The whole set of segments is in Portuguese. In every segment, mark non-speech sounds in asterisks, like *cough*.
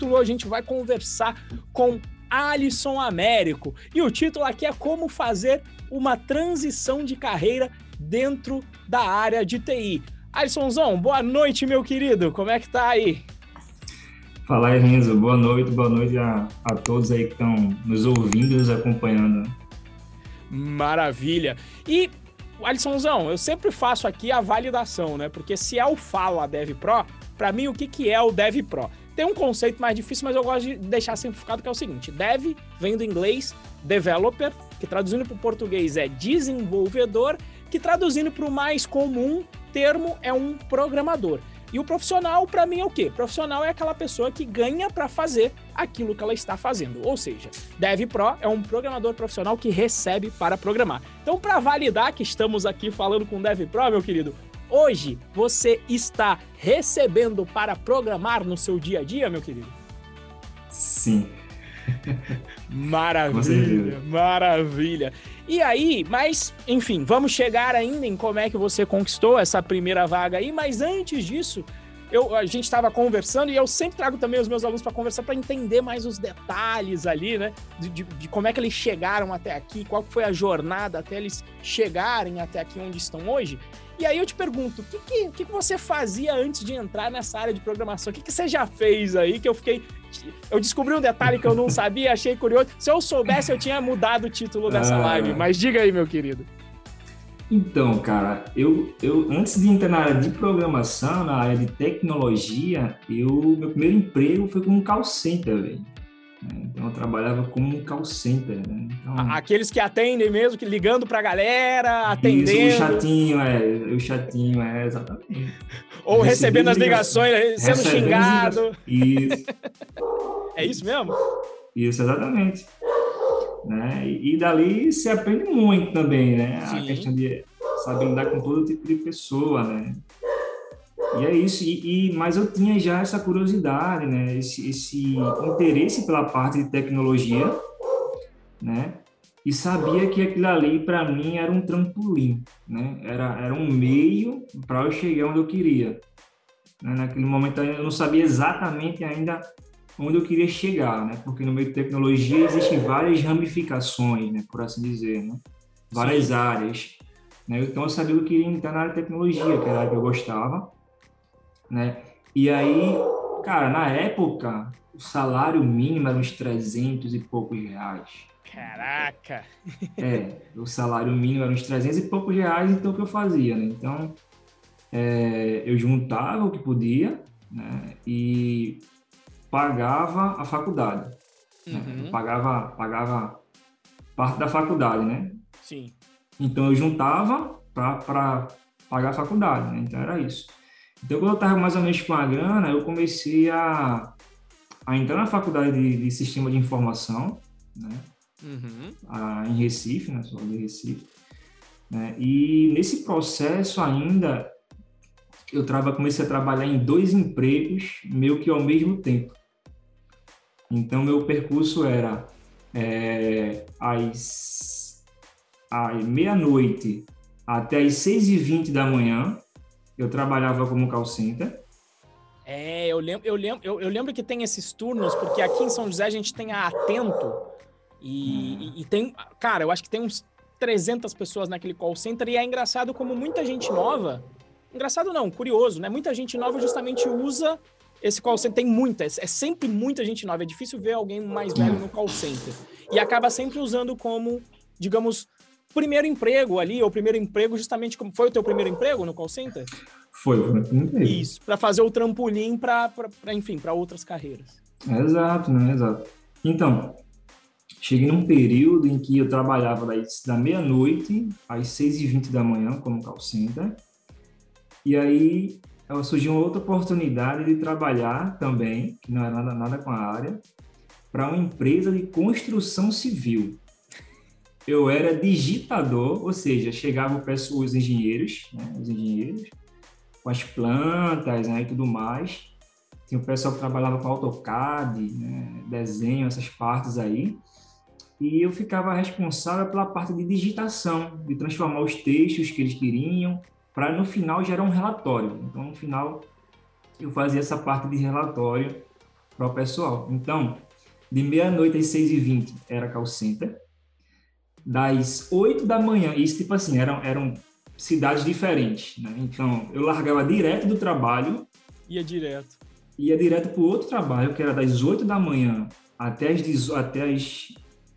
título, a gente vai conversar com Alisson Américo. E o título aqui é Como Fazer uma Transição de Carreira Dentro da Área de TI. Alissonzão, boa noite, meu querido. Como é que tá aí? Fala aí, Renzo. Boa noite, boa noite a, a todos aí que estão nos ouvindo e nos acompanhando. Maravilha. E, Alissonzão, eu sempre faço aqui a validação, né? Porque se é o Fala Dev Pro, para mim, o que, que é o Dev Pro? Tem um conceito mais difícil, mas eu gosto de deixar simplificado, que é o seguinte: Dev vem do inglês developer, que traduzindo para o português é desenvolvedor, que traduzindo para o mais comum termo é um programador. E o profissional, para mim, é o quê? Profissional é aquela pessoa que ganha para fazer aquilo que ela está fazendo. Ou seja, Dev Pro é um programador profissional que recebe para programar. Então, para validar que estamos aqui falando com Dev Pro, meu querido, hoje você está recebendo para programar no seu dia a dia, meu querido? Sim. Maravilha, maravilha. E aí, mas, enfim, vamos chegar ainda em como é que você conquistou essa primeira vaga aí, mas antes disso, eu, a gente estava conversando e eu sempre trago também os meus alunos para conversar para entender mais os detalhes ali, né? De, de, de, como é que eles chegaram até aqui, qual foi a jornada até eles chegarem até aqui onde estão hoje. E aí eu te pergunto, o que, que, que, você fazia antes de entrar nessa área de programação? O que, que você já fez aí que eu fiquei. Eu descobri um detalhe que eu não sabia, achei curioso. Se eu soubesse, eu tinha mudado o título dessa ah. live. Mas diga aí, meu querido. Então, cara, eu, eu antes de entrar na área de programação, na área de tecnologia, eu meu primeiro emprego foi como call center, velho. Né? Então eu trabalhava como um call center, né? Então, Aqueles que atendem mesmo, que ligando pra galera, atendendo. Isso, o chatinho, é, o chatinho, é, exatamente. Ou recebendo, recebendo as ligações, ligações sendo xingado. Isso. é isso mesmo? Isso, exatamente. Né? E, e dali se aprende muito também, né? Sim. A questão de saber lidar com todo tipo de pessoa, né? E é isso, e, e, mas eu tinha já essa curiosidade, né? Esse, esse interesse pela parte de tecnologia, né? E sabia que aquilo ali, para mim, era um trampolim, né? Era, era um meio para eu chegar onde eu queria. Né? Naquele momento eu não sabia exatamente ainda onde eu queria chegar, né? Porque no meio de tecnologia existem várias ramificações, né? Por assim dizer, né? Várias Sim. áreas. Né? Então eu sabia que eu queria entrar na área de tecnologia, que era a área que eu gostava né? E aí, cara, na época, o salário mínimo era uns 300 e poucos reais. Caraca! É, o salário mínimo era uns 300 e poucos reais, então o que eu fazia, né? Então, é, eu juntava o que podia, né? E pagava a faculdade. Né? Uhum. Né? Pagava, pagava parte da faculdade, né? Sim. Então, eu juntava para pagar a faculdade, né? Então, era isso. Então, quando eu estava mais ou menos com a grana, eu comecei a, a entrar na faculdade de, de sistema de informação, né? Uhum. A, em Recife, na né? de Recife. Né? E nesse processo ainda, eu trava, comecei a trabalhar em dois empregos, meio que ao mesmo tempo. Então, meu percurso era é, às, às meia-noite até às seis e vinte da manhã, eu trabalhava como call center. É, eu lembro, eu lembro, eu, eu, lembro que tem esses turnos, porque aqui em São José a gente tem a Atento e, hum. e, e tem, cara, eu acho que tem uns 300 pessoas naquele call center e é engraçado como muita gente nova, engraçado não, curioso, né? Muita gente nova justamente usa esse call center, tem muita, é sempre muita gente nova, é difícil ver alguém mais velho no call center. E acaba sempre usando como, digamos, primeiro emprego ali, ou primeiro emprego justamente como foi o teu primeiro emprego no call center? Foi o meu primeiro emprego. Isso, para fazer o trampolim para, enfim, para outras carreiras. exato, né? Exato. Então, cheguei num período em que eu trabalhava da meia-noite às seis e vinte da manhã como call center, e aí surgiu uma outra oportunidade de trabalhar também, que não é nada, nada com a área, para uma empresa de construção civil eu era digitador, ou seja, chegava os engenheiros, né, os engenheiros, com as plantas né, e tudo mais. Tinha o pessoal que trabalhava com AutoCAD, né, desenho, essas partes aí. E eu ficava responsável pela parte de digitação, de transformar os textos que eles queriam, para no final gerar um relatório. Então, no final, eu fazia essa parte de relatório para o pessoal. Então, de meia-noite às 6h20 era call center. Das 8 da manhã, isso tipo assim, eram, eram cidades diferentes, né? Então, eu largava direto do trabalho. Ia direto. Ia direto para outro trabalho, que era das 8 da manhã até as, até as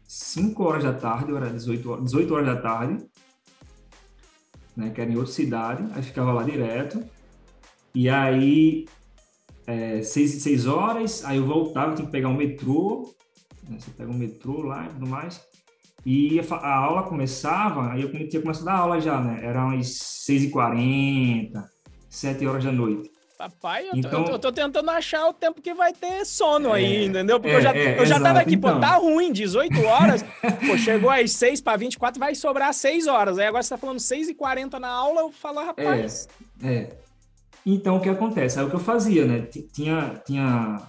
5 horas da tarde, ou era 18 horas, 18 horas da tarde, né? Que era em outra cidade, aí ficava lá direto. E aí, é, seis, seis horas, aí eu voltava, tinha que pegar o metrô, né? você pega o um metrô lá e tudo mais. E a, aula começava, aí eu tinha começado a aula já, né? Eram as 6h40, 7 horas da noite. Papai, eu, então, tô, eu, tô, tentando achar o tempo que vai ter sono é, aí, entendeu? Porque é, eu já, é, eu já tava aqui, então. pô, tá ruim, 18 horas, *laughs* pô, chegou às 6 para 24, vai sobrar 6 horas. Aí agora você tá falando 6 e 40 na aula, eu falo, rapaz. É, é. Então, o que acontece? É o que eu fazia, né? Tinha, tinha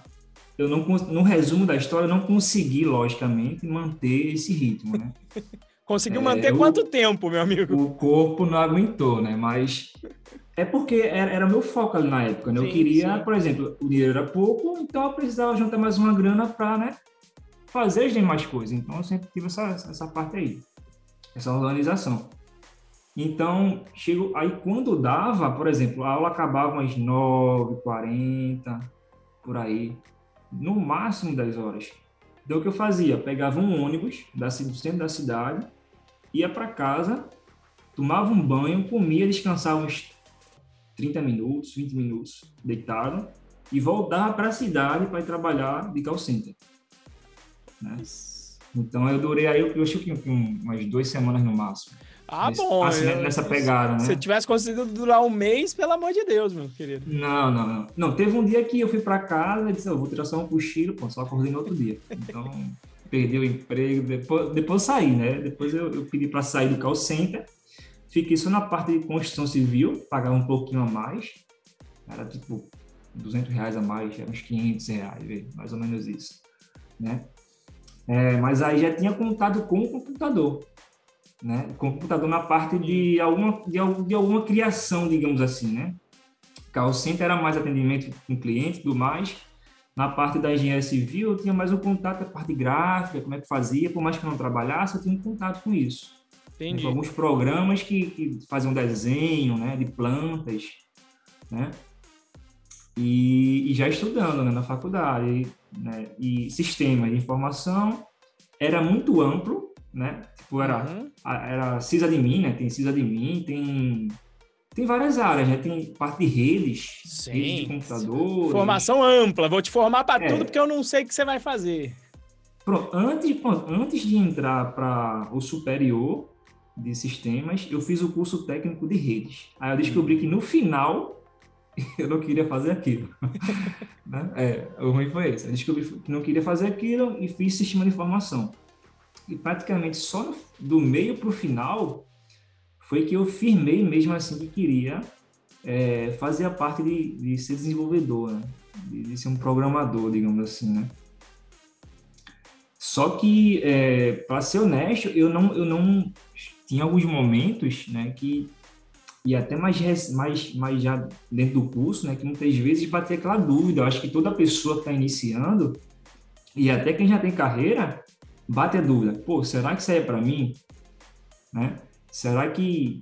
eu não no resumo da história eu não consegui logicamente manter esse ritmo, né? *laughs* Conseguiu é, manter o, quanto tempo, meu amigo? O corpo não aguentou, né? Mas é porque era, era meu foco ali na época, né? Sim, eu queria, sim. por exemplo, o dinheiro era pouco, então eu precisava juntar mais uma grana para, né, fazer as demais coisas. Então eu sempre tive essa, essa parte aí, essa organização. Então, chego aí quando dava, por exemplo, a aula acabava às 9h40, por aí no máximo 10 horas. Então, o que eu fazia? Pegava um ônibus da, do centro da cidade, ia para casa, tomava um banho, comia, descansava uns 30 minutos, 20 minutos deitado e voltava para a cidade para ir trabalhar de call center. Né? Então, eu durei aí, eu acho que umas duas semanas no máximo. Ah, bom. Assim, eu, nessa pegada, né? Se tivesse conseguido durar um mês, pelo amor de Deus, meu querido. Não, não, não. Não, teve um dia que eu fui para casa e disse, eu vou tirar só um cochilo, pô, só acordei no outro dia. Então, *laughs* perdi o emprego, depois, depois saí, né? Depois eu, eu pedi para sair do call center, fiquei só na parte de construção civil, pagava um pouquinho a mais, era tipo 200 reais a mais, era uns 500 reais, mais ou menos isso, né? É, mas aí já tinha contato com o computador né? Computador na parte de alguma, de, de alguma criação, digamos assim, né? Call center era mais atendimento com cliente e tudo mais. Na parte da engenharia civil, eu tinha mais um contato com a parte gráfica, como é que fazia, por mais que eu não trabalhasse, eu tinha um contato com isso. Entendi. Com alguns programas que, que faziam desenho, né, de plantas, né? E, e já estudando né, na faculdade, né, e sistema de informação era muito amplo, né? Tipo, era, uhum. era sysadmin, né? Tem sysadmin, tem tem várias áreas, né? Tem parte de redes, Sim. redes de computadores. Formação ampla, vou te formar para é. tudo porque eu não sei o que você vai fazer. Pronto, antes, antes de entrar para o superior de sistemas, eu fiz o curso técnico de redes. Aí eu descobri que no final *laughs* eu não queria fazer aquilo. *laughs* né? É, o ruim foi esse. Eu descobri que não queria fazer aquilo e fiz sistema de informação e praticamente só do meio para o final foi que eu firmei mesmo assim que queria é, fazer a parte de, de ser desenvolvedor, né? de, de, ser um programador, digamos assim, né? Só que, é, para ser honesto, eu não, eu não tinha alguns momentos, né, que e até mais, mais, mais já dentro do curso, né, que muitas vezes bater aquela dúvida. Eu acho que toda pessoa que está iniciando e até quem já tem carreira bate a dúvida, pô, será que isso é para mim? Né? Será que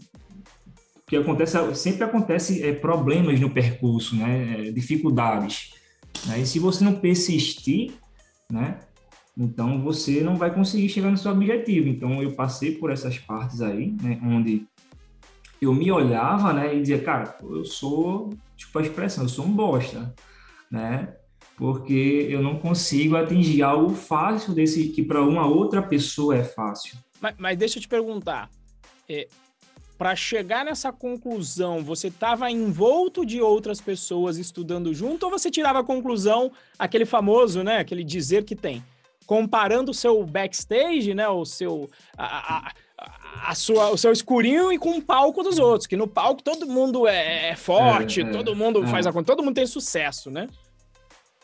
que acontece sempre acontece é, problemas no percurso, né? É, dificuldades. Né? E se você não persistir, né? Então você não vai conseguir chegar no seu objetivo. Então eu passei por essas partes aí, né? Onde eu me olhava, né? E dizia, cara, eu sou, tipo a expressão, eu sou um bosta, né? Porque eu não consigo atingir algo fácil desse que para uma outra pessoa é fácil. Mas, mas deixa eu te perguntar, é, para chegar nessa conclusão, você estava envolto de outras pessoas estudando junto ou você tirava a conclusão, aquele famoso, né, aquele dizer que tem, comparando o seu backstage, né, o seu a, a, a sua, o seu escurinho e com o palco dos outros, que no palco todo mundo é, é forte, é, é, todo mundo faz é. a conta, todo mundo tem sucesso, né?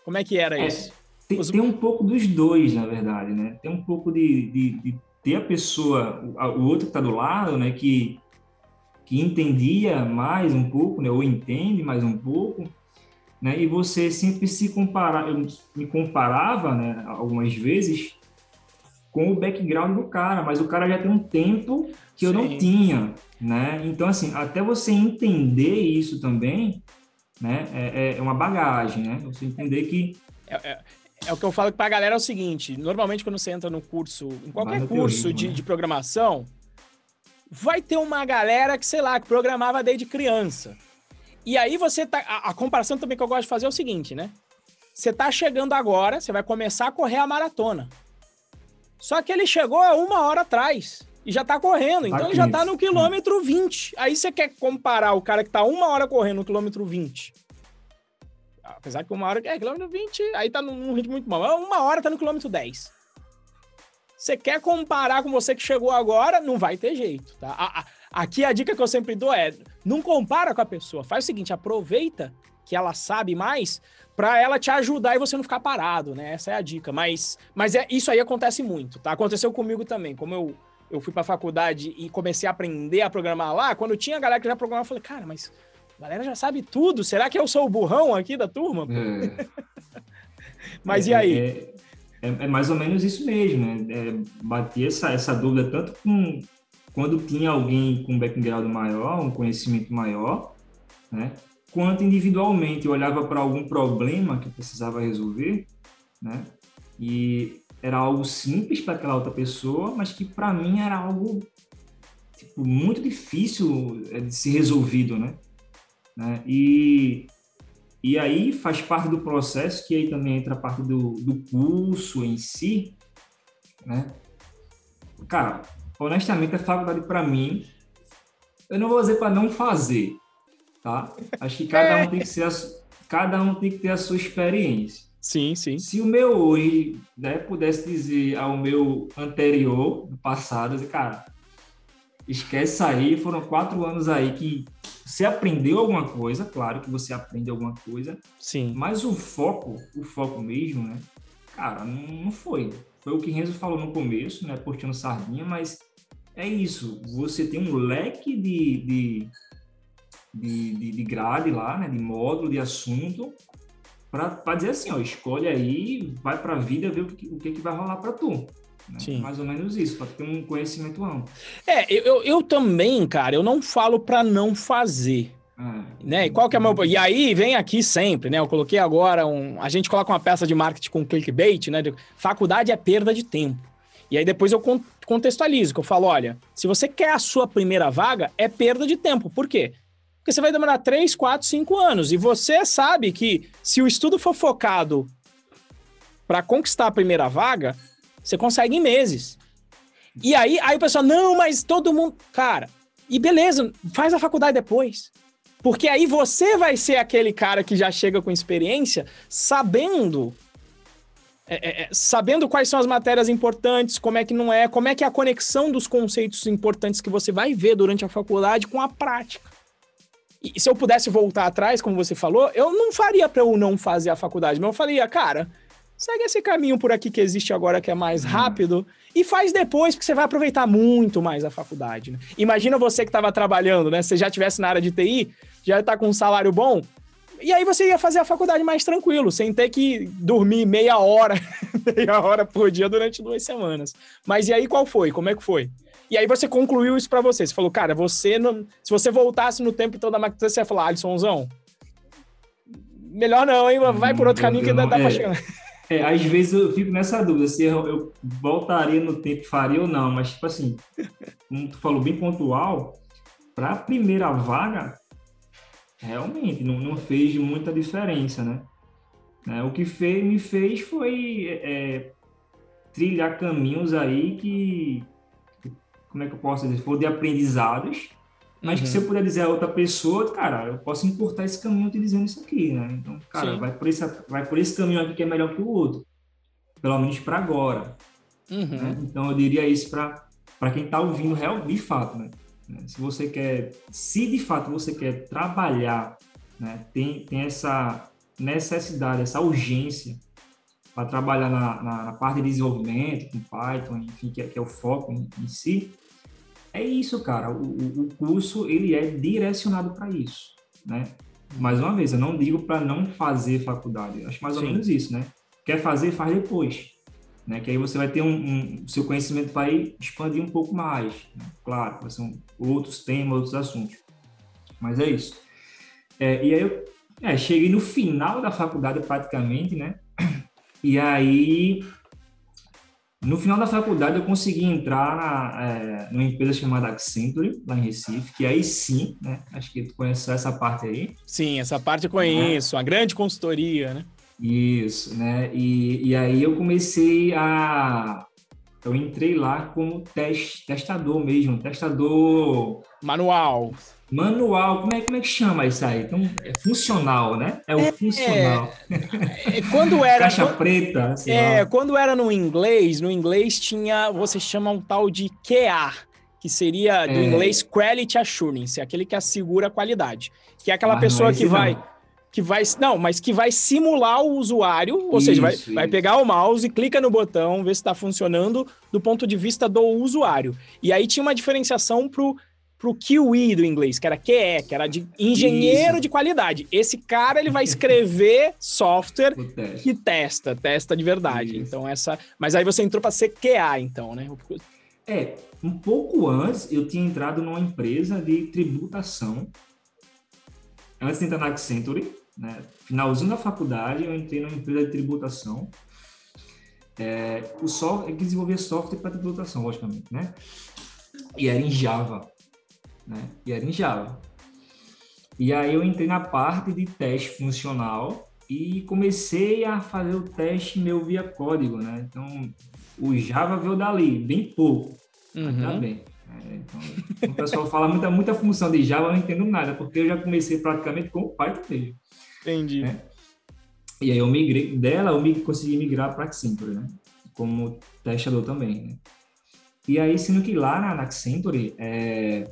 Como é que era é, isso? Tem, Os... tem, um pouco dos dois, na verdade, né? Tem um pouco de, de, de ter a pessoa, o outro que está do lado, né? Que, que entendia mais um pouco, né? Ou entende mais um pouco. né? E você sempre se compara, eu me comparava, né, algumas vezes com o background do cara, mas o cara já tem um tempo que Sim. eu não tinha, né? Então assim, até você entender isso também, né, é, é uma bagagem, né? Você entender que é, é, é o que eu falo pra galera é o seguinte: normalmente quando você entra no curso, em qualquer curso de, né? de programação, vai ter uma galera que, sei lá, que programava desde criança. E aí você tá. A, a, comparação também que eu gosto de fazer é o seguinte, né? Você tá chegando agora, você vai começar a correr a maratona. Só que ele chegou há uma hora atrás e já tá correndo. Então ele já tá no quilômetro 20. Aí você quer comparar o cara que tá uma hora correndo no quilômetro 20. Apesar que uma hora é quilômetro 20, aí tá num ritmo muito mal. Uma hora tá no quilômetro 10. Você quer comparar com você que chegou agora, não vai ter jeito, tá? A, a, aqui a dica que eu sempre dou é: não compara com a pessoa. Faz o seguinte, aproveita que ela sabe mais para ela te ajudar e você não ficar parado, né? Essa é a dica. Mas, mas é, isso aí acontece muito, tá? Aconteceu comigo também. Como eu, eu fui pra faculdade e comecei a aprender a programar lá, quando tinha galera que já programava, eu falei, cara, mas a galera já sabe tudo. Será que eu sou o burrão aqui da turma? É. *laughs* mas é, e aí? É, é, é, mais ou menos isso mesmo, né? É, bater essa, essa dúvida tanto com quando tinha alguém com um background maior, um conhecimento maior, né? Quanto individualmente eu olhava para algum problema que precisava resolver, né? E era algo simples para aquela outra pessoa, mas que para mim era algo tipo, muito difícil é, de ser resolvido, né? né? E e aí faz parte do processo, que aí também entra a parte do, do curso em si, né? Cara, honestamente, a faculdade para mim, eu não vou dizer para não fazer, tá? Acho que cada um tem que ser a, cada um tem que ter a sua experiência. Sim, sim. Se o meu hoje, né, pudesse dizer ao meu anterior, do passado, cara, esquece aí, foram quatro anos aí que você aprendeu alguma coisa, claro que você aprende alguma coisa. Sim. Mas o foco, o foco mesmo, né? Cara, não foi. Foi o que Renzo falou no começo, né? Postando sardinha, mas é isso. Você tem um leque de, de, de, de, de grade lá, né? De módulo, de assunto, para dizer assim, ó, escolhe aí, vai para a vida, ver o que, o que, que vai rolar para tu. Né? Mais ou menos isso, para ter um conhecimento amplo. É, eu, eu também, cara, eu não falo para não fazer. Ah, né? E qual que é meu... E aí vem aqui sempre, né? Eu coloquei agora um. A gente coloca uma peça de marketing com clickbait, né? Faculdade é perda de tempo. E aí depois eu contextualizo, que eu falo: olha, se você quer a sua primeira vaga, é perda de tempo. Por quê? Porque você vai demorar 3, 4, 5 anos. E você sabe que se o estudo for focado para conquistar a primeira vaga, você consegue em meses. E aí, aí o pessoal, não, mas todo mundo. Cara, e beleza, faz a faculdade depois. Porque aí você vai ser aquele cara que já chega com experiência, sabendo. É, é, é, sabendo quais são as matérias importantes, como é que não é, como é que é a conexão dos conceitos importantes que você vai ver durante a faculdade com a prática. E se eu pudesse voltar atrás, como você falou, eu não faria para eu não fazer a faculdade, mas eu faria, cara, segue esse caminho por aqui que existe agora, que é mais uhum. rápido, e faz depois, porque você vai aproveitar muito mais a faculdade. Né? Imagina você que estava trabalhando, né? Se você já estivesse na área de TI, já está com um salário bom, e aí você ia fazer a faculdade mais tranquilo, sem ter que dormir meia hora, *laughs* meia hora por dia durante duas semanas. Mas e aí qual foi? Como é que foi? E aí você concluiu isso para você. Você falou, cara, você não... se você voltasse no tempo então da máquina, você ia falar, Alissonzão, melhor não, hein? Vai por outro caminho que ainda dá é, pra chegar. É, às vezes eu fico nessa dúvida se eu, eu voltaria no tempo, faria ou não, mas tipo assim, como tu falou bem pontual, para a primeira vaga, realmente não, não fez muita diferença, né? É, o que fez, me fez foi é, trilhar caminhos aí que, como é que eu posso dizer, foram de aprendizados, mas uhum. que se eu puder dizer a outra pessoa, cara, eu posso encurtar esse caminho te dizendo isso aqui, né? Então, cara, vai por, esse, vai por esse caminho aqui que é melhor que o outro. Pelo menos para agora. Uhum. Né? Então, eu diria isso para quem está ouvindo real, de fato, né? Se você quer, se de fato você quer trabalhar, né? tem, tem essa necessidade, essa urgência para trabalhar na, na, na, parte de desenvolvimento, com Python, enfim, que é, que é o foco em, em si, é isso, cara. O, o curso ele é direcionado para isso, né? Mais uma vez, eu não digo para não fazer faculdade. Acho mais ou Sim. menos isso, né? Quer fazer, faz depois. Né? Que aí você vai ter um, um seu conhecimento vai expandir um pouco mais. Né? Claro, são outros temas, outros assuntos. Mas é isso. É, e aí eu é, cheguei no final da faculdade praticamente, né? E aí no final da faculdade, eu consegui entrar na, é, numa empresa chamada Accenture, lá em Recife, que aí sim, né? Acho que tu conhece essa parte aí. Sim, essa parte eu conheço, é. uma grande consultoria, né? Isso, né? E, e aí eu comecei a. Eu entrei lá como test, testador mesmo, testador. Manual. Manual, como é, como é que chama isso aí? Então, é funcional, né? É o é, funcional. É, quando *laughs* era. Caixa quando, preta. É, lá. quando era no inglês, no inglês tinha. Você chama um tal de QA, que seria do é. inglês Quality Assurance, aquele que assegura a qualidade. Que é aquela Mas pessoa é que vai. Não. Que vai. Não, mas que vai simular o usuário, ou isso, seja, vai, vai pegar o mouse, clica no botão, ver se está funcionando do ponto de vista do usuário. E aí tinha uma diferenciação pro pro QE do inglês, que era QE, que era de engenheiro Isso. de qualidade. Esse cara ele vai escrever *laughs* software que testa, testa de verdade. Isso. Então essa, mas aí você entrou para ser QA, então, né? É, um pouco antes eu tinha entrado numa empresa de tributação. Antes de entrar na Accenture, né? Finalzinho da faculdade, eu entrei numa empresa de tributação. É, o software, que desenvolvia software para tributação, logicamente, né? E era em Java né? E era em Java. E aí eu entrei na parte de teste funcional e comecei a fazer o teste meu via código, né? Então, o Java veio dali, bem pouco, uhum. tá bem. É, então, o pessoal fala muita, muita função de Java, eu não entendo nada, porque eu já comecei praticamente com o Python mesmo. Entendi. Né? E aí eu migrei dela, eu consegui migrar para Accenture, né? Como testador também, né? E aí, sendo que lá na Accenture, é,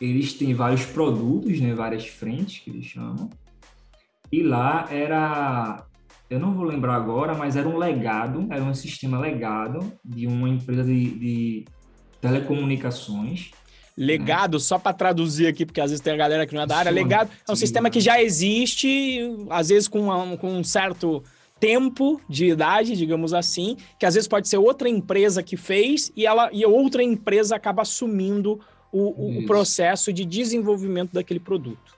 eles têm vários produtos, né, várias frentes que eles chamam. E lá era, eu não vou lembrar agora, mas era um legado, era um sistema legado de uma empresa de, de telecomunicações. Legado, né? só para traduzir aqui, porque às vezes tem a galera que não é da área, legado é um sistema que já existe, às vezes com, uma, com um certo tempo de idade, digamos assim, que às vezes pode ser outra empresa que fez e ela e outra empresa acaba assumindo o, o processo de desenvolvimento daquele produto.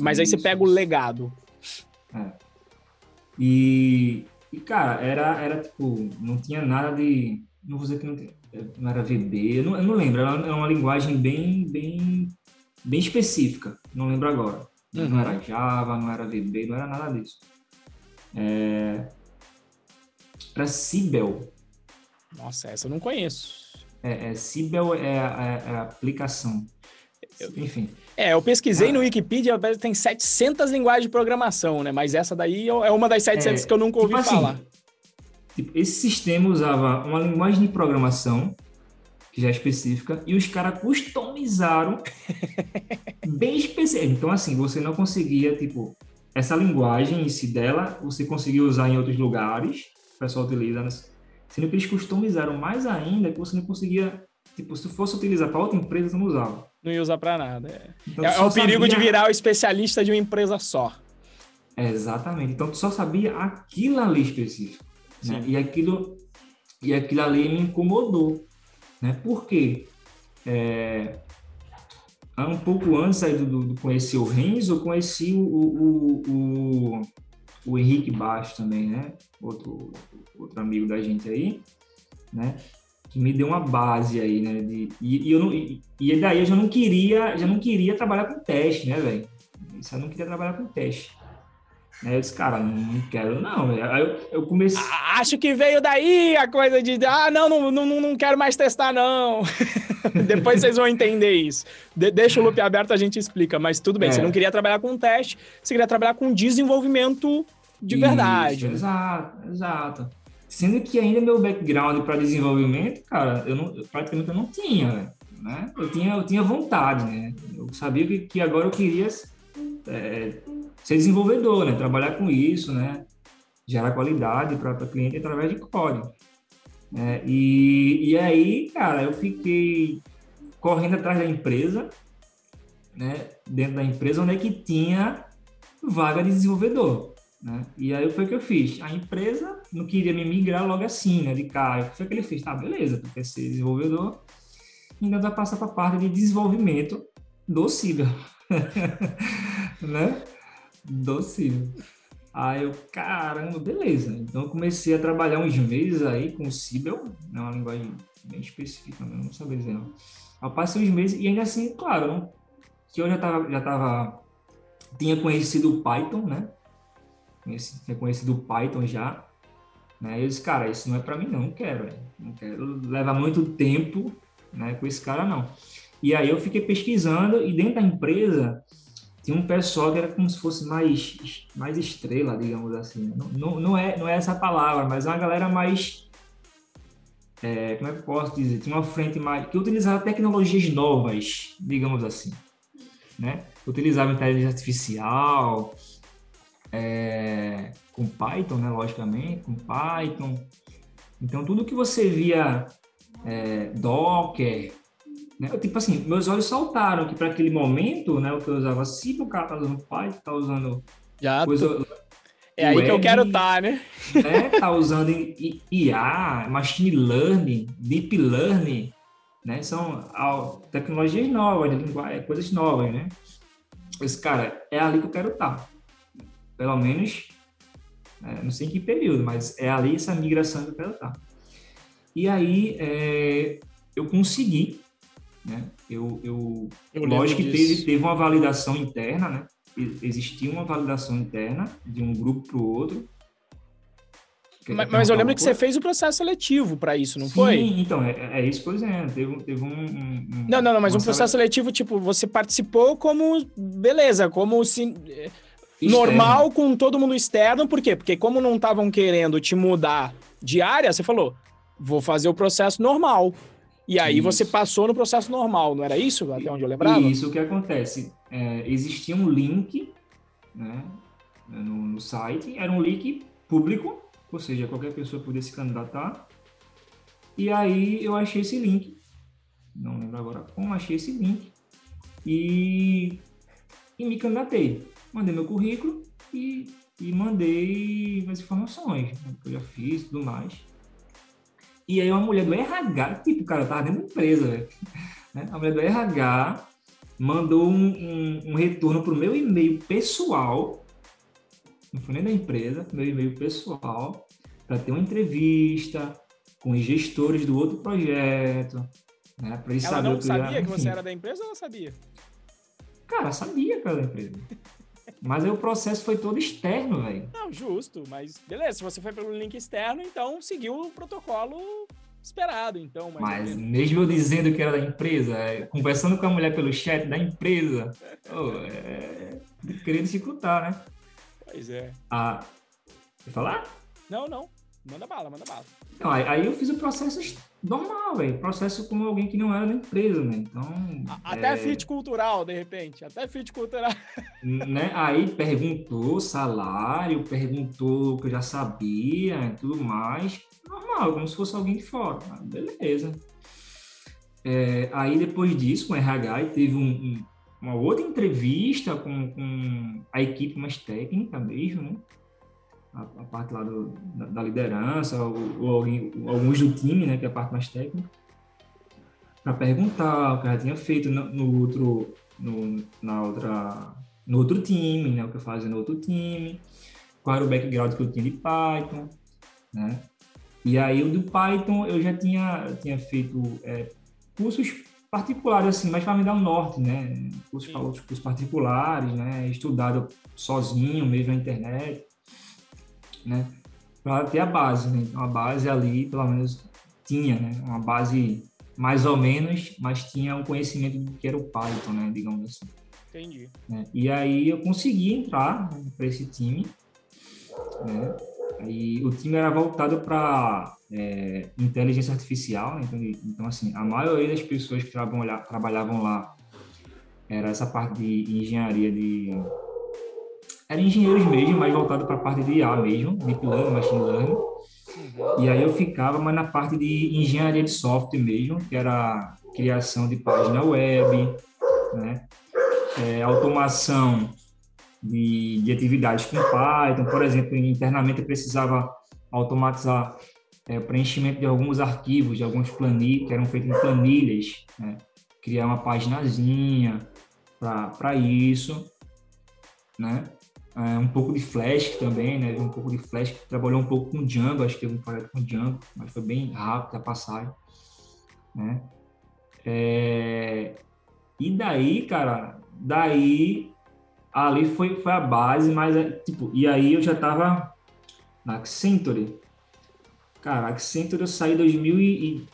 Mas aí você pega o legado. É. E, e, cara, era, era tipo, não tinha nada de. Não vou dizer que não, tinha, não era VB, eu não, eu não lembro, era uma linguagem bem, bem, bem específica, não lembro agora. Uhum. Não era Java, não era VB, não era nada disso. É... Para Cibel. Nossa, essa eu não conheço. É, é Cibel é a, é a aplicação. Enfim. É, eu pesquisei ah. no Wikipedia, tem 700 linguagens de programação, né? Mas essa daí é uma das 700 é, que eu nunca ouvi tipo assim, falar. tipo, esse sistema usava uma linguagem de programação, que já é específica, e os caras customizaram *laughs* bem específico. Então, assim, você não conseguia, tipo, essa linguagem em si dela, você conseguia usar em outros lugares, o pessoal utiliza Sendo que eles customizaram mais ainda que você não conseguia. Tipo, se fosse utilizar para outra empresa, você não usava. Não ia usar para nada. É, então, é, é o perigo sabia... de virar o especialista de uma empresa só. É, exatamente. Então, tu só sabia aquilo ali específico. Né? E, aquilo, e aquilo ali me incomodou. Né? Por quê? É, um pouco antes aí do, do conhecer o Renzo, eu conheci o, o, o, o Henrique Baixo também, né? Outro, outro amigo da gente aí, né? Que me deu uma base aí, né? De, e, e, eu não, e, e daí eu já não queria, já não queria trabalhar com teste, né, velho? Eu não queria trabalhar com teste. Aí eu disse, cara, não quero, não. Aí eu, eu comecei. Acho que veio daí a coisa de, ah, não, não, não, não quero mais testar, não. *laughs* Depois vocês vão entender isso. De deixa o loop aberto, a gente explica. Mas tudo bem, é. você não queria trabalhar com teste, você queria trabalhar com desenvolvimento de isso, verdade. Exato, exato. Sendo que ainda meu background para desenvolvimento, cara, eu, não, praticamente eu não tinha, né? Eu tinha, eu tinha vontade, né? Eu sabia que, que agora eu queria é, ser desenvolvedor, né? Trabalhar com isso, né? Gerar qualidade para o cliente através de código. É, e, e aí, cara, eu fiquei correndo atrás da empresa né, dentro da empresa onde é que tinha vaga de desenvolvedor. Né? E aí foi o que eu fiz. A empresa não queria me migrar logo assim, né, de cara. O que foi ele fez? Tá, beleza, tu quer ser desenvolvedor, então vai passar para a parte de desenvolvimento do Ciber. *laughs* né? Do Ciber. Aí eu, caramba, beleza. Então eu comecei a trabalhar uns meses aí com o Cibel, é uma linguagem bem específica, não sabia dizer não. Eu passei uns meses e ainda assim, claro, que eu já tava, já tava, tinha conhecido o Python, né? tinha conhecido o Python já, né? Eu disse, cara, isso não é para mim não, não quero, não quero levar muito tempo, né, com esse cara não. E aí eu fiquei pesquisando e dentro da empresa tinha um pessoal que era como se fosse mais, mais estrela, digamos assim. Não, não, não, é, não é essa palavra, mas é uma galera mais. É, como é que eu posso dizer? Tinha uma frente mais. que utilizava tecnologias novas, digamos assim. Né? Utilizava inteligência artificial, é, com Python, né? logicamente, com Python. Então, tudo que você via é, Docker, né? Tipo assim, meus olhos saltaram que para aquele momento, né, o que eu usava se o cara tá usando Python, tá usando Já coisa. É aí web, que eu quero estar, tá, né? né? Tá usando IA, machine learning, deep learning, né? São tecnologias novas, linguagem, coisas novas, né? Esse cara é ali que eu quero estar. Tá. Pelo menos, é, não sei em que período, mas é ali essa migração que eu quero estar. Tá. E aí é, eu consegui né? Eu, eu, eu lógico que teve, teve uma validação interna, né? Existia uma validação interna de um grupo para o outro. Mas, mas eu lembro que você fez o processo seletivo para isso, não Sim, foi? Sim, então, é, é isso, por exemplo. Teve, teve um, um, Não, não, não, mas um processo seletivo, tipo, você participou como. Beleza, como se. Normal com todo mundo externo, por quê? Porque como não estavam querendo te mudar de área, você falou, vou fazer o processo normal. E aí isso. você passou no processo normal, não era isso? Até onde eu lembrava? Isso que acontece. É, existia um link né, no, no, site, era um link público, ou seja, qualquer pessoa podia se candidatar. E aí eu achei esse link, não lembro agora como, achei esse link e, e me candidatei. Mandei meu currículo e, e mandei as informações né, que eu já fiz e tudo mais. E aí uma mulher do RH, tipo, cara, eu tava dentro da empresa, velho. Né? A mulher do RH mandou um, um, um retorno pro meu e-mail pessoal, não foi nem da empresa, meu e-mail pessoal, para ter uma entrevista com os gestores do outro projeto, né? Para eles ela não sabia que, que você era da empresa ou ela sabia? Cara, sabia que era da empresa. Mas aí o processo foi todo externo, velho. Não, justo, mas beleza, se você foi pelo link externo, então seguiu o protocolo esperado, então. Mas mesmo eu dizendo que era da empresa, é, conversando com a mulher pelo chat da empresa, oh, é, queria dificultar, né? Pois é. Ah, quer falar? Não, não. Manda bala, manda bala. Não, aí, eu fiz o processo normal, velho. Processo como alguém que não era da empresa, né? Então. Até é... fit cultural, de repente. Até fit cultural. *laughs* Né? Aí perguntou salário, perguntou o que eu já sabia e tudo mais. Normal, como se fosse alguém de fora. Ah, beleza. É, aí depois disso, com o RH, teve um, um, uma outra entrevista com, com a equipe mais técnica mesmo, né? A, a parte lá do, da, da, liderança, ou, ou, alguns do time, né, que é a parte mais técnica, para perguntar o que eu já tinha feito no, no, outro, no, na outra, no outro time, né, o que eu fazia no outro time, qual era o background que eu tinha de Python, né, e aí o do Python eu já tinha, tinha feito é, cursos particulares, assim, mas para me dar um norte, né? Cursos, outros cursos particulares, né? Estudado sozinho, mesmo na internet né? Para ter a base, né? Então, a base ali, pelo menos, tinha, né? Uma base mais ou menos, mas tinha um conhecimento do que era o Python, né? Digamos assim. Entendi. Né? E aí eu consegui entrar né, para esse time, né? E o time era voltado para é, inteligência artificial, né? então, então, assim, a maioria das pessoas que trabalhavam, trabalhavam lá era essa parte de engenharia de eram engenheiros mesmo, mais voltado para a parte de IA mesmo, Deep Learning, Machine Learning. E aí eu ficava mais na parte de engenharia de software mesmo, que era criação de página web, né? é, automação de, de atividades com Python, por exemplo, internamente eu precisava automatizar é, preenchimento de alguns arquivos, de algumas planilhas, que eram feitos em planilhas, né? criar uma paginazinha para isso, né? É, um pouco de Flash também, né? Um pouco de Flash, trabalhou um pouco com Django, acho que teve um projeto com Django, mas foi bem rápido a passagem, né? É... E daí, cara, daí ali foi, foi a base, mas tipo, e aí eu já tava na Accenture. Cara, Accenture eu saí em 2000 e,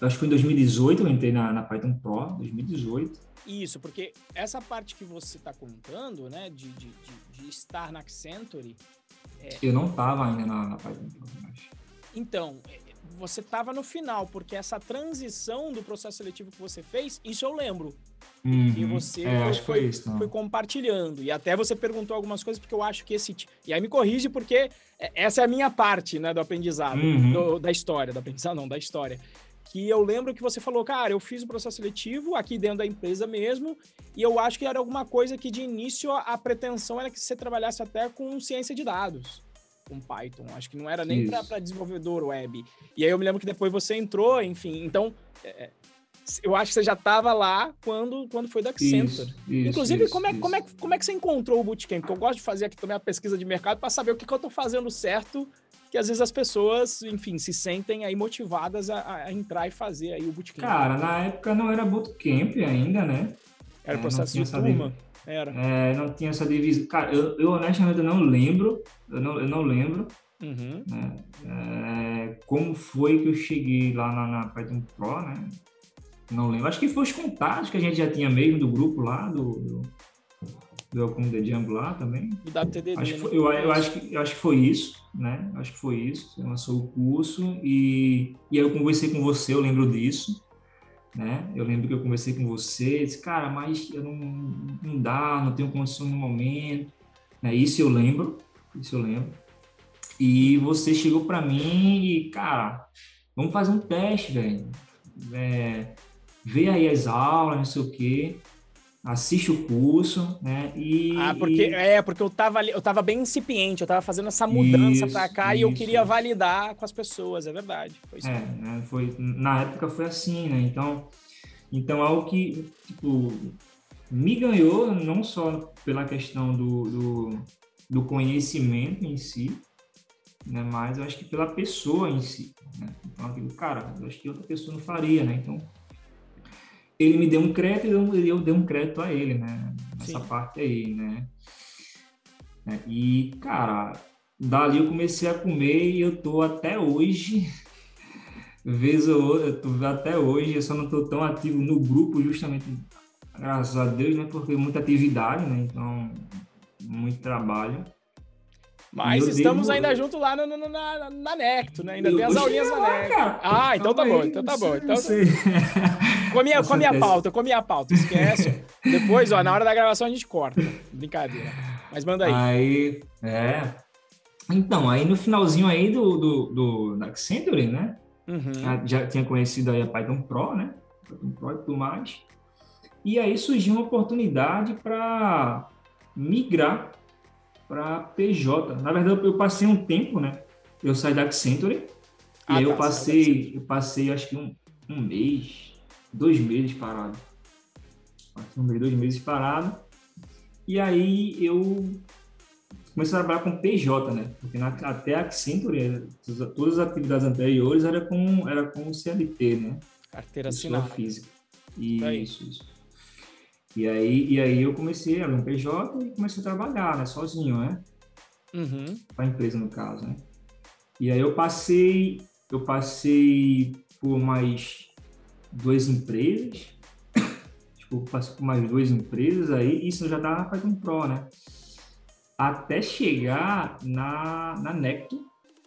acho que foi em 2018 eu entrei na, na Python Pro, 2018. Isso, porque essa parte que você está contando, né, de, de, de, de, estar na Accenture... É... Eu não estava ainda na, na acho. Então, você estava no final, porque essa transição do processo seletivo que você fez, isso eu lembro. Uhum. E você é, foi, foi, isso, foi, compartilhando. E até você perguntou algumas coisas, porque eu acho que esse. E aí me corrige, porque é, essa é a minha parte né, do aprendizado, uhum. do, da história, do aprendizado, não, da história. Que eu lembro que você falou, cara, eu fiz o processo seletivo aqui dentro da empresa mesmo, e eu acho que era alguma coisa que de início a, pretensão era que você trabalhasse até com ciência de dados com Python. Acho que não era nem para desenvolvedor web. E aí eu me lembro que depois você entrou, enfim. Então, é, eu acho que você já estava lá quando, quando foi da Accenture. Isso, isso, Inclusive, isso, como, é, como, é, como é que você encontrou o Bootcamp? Porque eu gosto de fazer aqui também a pesquisa de mercado para saber o que, que eu estou fazendo certo, que às vezes as pessoas, enfim, se sentem aí motivadas a, a entrar e fazer aí o Bootcamp. Cara, na época não era Bootcamp ainda, né? Era é, processo de turma. Era. É, não tinha essa divisão. Cara, eu, eu honestamente não lembro, eu não, eu não lembro uhum. né? é, como foi que eu cheguei lá na, na Python Pro, né? Não lembro. Acho que foi os contatos que a gente já tinha mesmo do grupo lá, do, do Welcome the Django lá também. Acho né? foi, eu, eu, acho que, eu acho que foi isso, né? Acho que foi isso. Você lançou o curso e, e aí eu conversei com você, eu lembro disso né? Eu lembro que eu conversei com você, disse, cara, mas eu não, não dá, não tenho condição no momento. Né? Isso eu lembro, isso eu lembro. E você chegou para mim e, cara, vamos fazer um teste, velho. É, vê aí as aulas, não sei o quê assiste o curso, né? E, ah, porque é porque eu tava eu tava bem incipiente, eu tava fazendo essa mudança para cá isso. e eu queria validar com as pessoas, é verdade. Foi isso. É, né? foi na época foi assim, né? Então, então algo que tipo me ganhou não só pela questão do, do, do conhecimento em si, né? Mas eu acho que pela pessoa em si, né? Então aquilo, cara, eu acho que outra pessoa não faria, né? Então ele me deu um crédito e eu dei um crédito a ele, né? Nessa Sim. parte aí, né? É, e, cara, dali eu comecei a comer e eu tô até hoje, *laughs* vez ou outra, eu tô até hoje, eu só não tô tão ativo no grupo justamente, graças a Deus, né? Porque muita atividade, né? Então, muito trabalho. Mas estamos devo... ainda junto lá no, no, na, na Necto, né? Ainda eu tem as aulinhas na Necto. Ah, então tá bom, então tá bom. Então... *laughs* Com a minha, com a minha pauta, com a minha pauta, esquece. Depois, ó, na hora da gravação a gente corta. Brincadeira. Mas manda aí. Aí, é. Então, aí no finalzinho aí do, do, do da Accenture, né? Uhum. Já tinha conhecido aí a Python Pro, né? Python Pro e tudo mais. E aí surgiu uma oportunidade para migrar para PJ. Na verdade, eu passei um tempo, né? Eu saí da Accenture ah, e aí tá, eu passei, eu passei acho que um, um mês, dois meses parado. Um mês, dois meses parado. E aí eu comecei a trabalhar com PJ, né? Porque na, até a Accenture, todas as atividades anteriores era com, era com CLT, né? Carteira assinada. física. Isso, isso. E aí, e aí eu comecei a abrir um PJ e comecei a trabalhar, né? Sozinho, né? Uhum. A empresa, no caso, né? E aí eu passei, eu passei por mais duas empresas, *coughs* tipo, passei por mais duas empresas aí, isso já estava fazendo pro, né? Até chegar na, na Necto,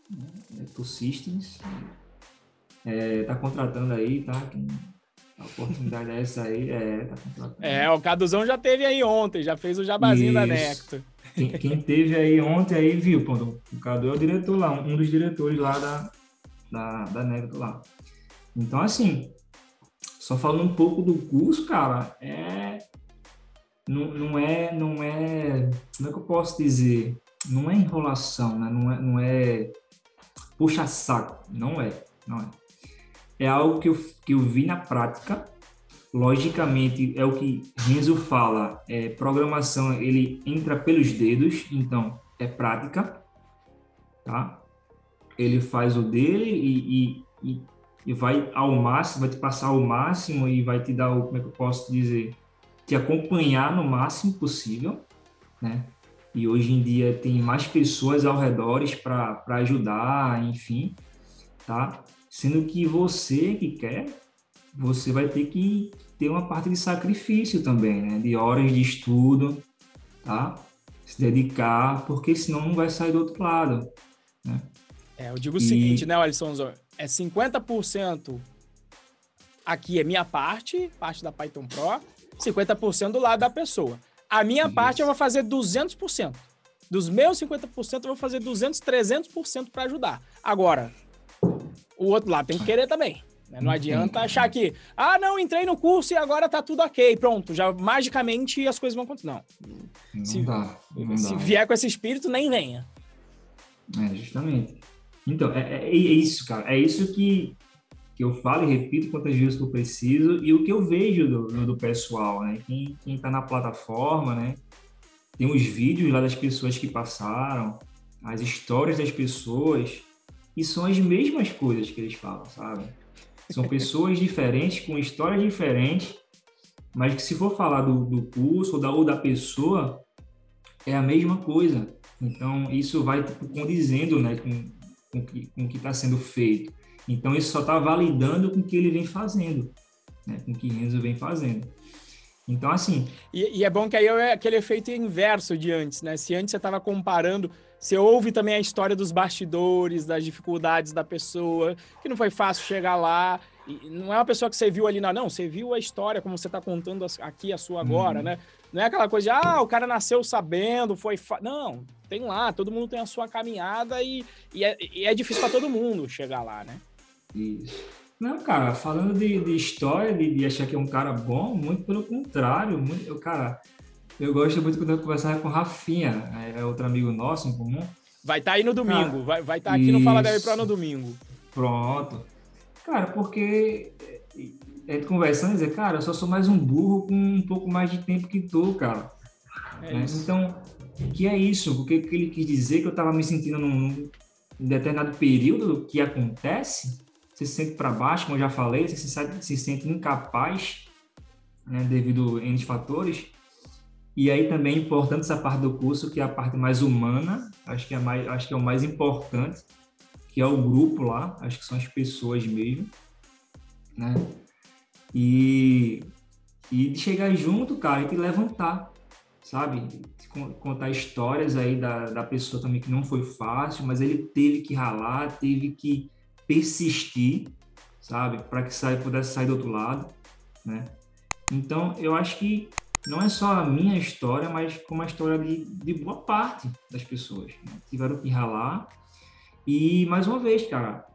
né? Necto Systems, é, tá contratando aí, tá? Quem a oportunidade é essa aí, é, tá É, o Caduzão já teve aí ontem, já fez o jabazinho Isso. da Necto. Quem, quem, teve aí ontem aí viu, pô, o Cadu é o diretor lá, um dos diretores lá da, da, da Necto lá. Então, assim, só falando um pouco do curso, cara, é, não, não é, não é, como é que eu posso dizer? Não é enrolação, né? Não é, não é puxa saco, não é, não é. É algo que eu, que eu vi na prática. Logicamente, é o que Renzo fala, é, programação, ele entra pelos dedos, então é prática, tá? Ele faz o dele e, e, e, e vai ao máximo, vai te passar ao máximo e vai te dar o, como é que eu posso dizer, te acompanhar no máximo possível, né? E hoje em dia tem mais pessoas ao redor para ajudar, enfim, tá? Sendo que você que quer, você vai ter que ter uma parte de sacrifício também, né? De horas de estudo, tá? Se dedicar, porque senão não vai sair do outro lado, né? É, eu digo e... o seguinte, né, Alisson? É 50% aqui é minha parte, parte da Python Pro, 50% do lado da pessoa. A minha Isso. parte eu vou fazer 200%. Dos meus 50% eu vou fazer 200, 300% para ajudar. Agora, o outro lado tem que querer também. Né? Não adianta achar que, ah, não, entrei no curso e agora tá tudo ok, pronto, já magicamente as coisas vão acontecer. Não. Não se, dá. Não se dá. vier com esse espírito, nem venha. É, justamente. Então, é, é, é isso, cara. É isso que, que eu falo e repito quantas vezes que eu preciso e o que eu vejo do, do pessoal, né? Quem, quem tá na plataforma, né? Tem os vídeos lá das pessoas que passaram, as histórias das pessoas, e são as mesmas coisas que eles falam, sabe? São pessoas *laughs* diferentes, com histórias diferentes, mas que se for falar do, do curso ou da, ou da pessoa, é a mesma coisa. Então, isso vai tipo, condizendo né, com, com, com o que está sendo feito. Então, isso só está validando com o que ele vem fazendo, né? com o que Renzo vem fazendo. Então, assim. E, e, é bom que aí é aquele efeito inverso de antes, né? Se antes você estava comparando, você ouve também a história dos bastidores, das dificuldades da pessoa, que não foi fácil chegar lá. E não é uma pessoa que você viu ali, não, não, você viu a história como você está contando aqui a sua agora, uhum. né? Não é aquela coisa de, ah, o cara nasceu sabendo, foi. Fa... Não, tem lá, todo mundo tem a sua caminhada e, e, é, e é difícil para todo mundo chegar lá, né? Isso. Não, cara, falando de, de história, de, de, achar que é um cara bom, muito pelo contrário. Muito, eu, cara, eu gosto muito quando eu conversava com o Rafinha, é, é outro amigo nosso em comum. Vai estar tá aí no domingo, cara, vai estar vai tá aqui isso. no Fala Deve Pro no domingo. Pronto. Cara, porque a gente conversando e dizer, cara, eu só sou mais um burro com um pouco mais de tempo que tu, cara. É né? Então, que é isso? Porque que ele quis dizer que eu estava me sentindo num, num determinado período que acontece, se sente para baixo, como eu já falei, você se, se sente incapaz, né, devido a N fatores. E aí também é importante essa parte do curso, que é a parte mais humana, acho que é, mais, acho que é o mais importante, que é o grupo lá, acho que são as pessoas mesmo, né? E, e de chegar junto, cara, e te levantar, sabe? Contar histórias aí da, da pessoa também que não foi fácil, mas ele teve que ralar, teve que persistir, sabe? Para que saia, pudesse sair do outro lado, né? Então, eu acho que não é só a minha história, mas como a história de, de boa parte das pessoas. Né? Tiveram que ralar. E, mais uma vez, cara,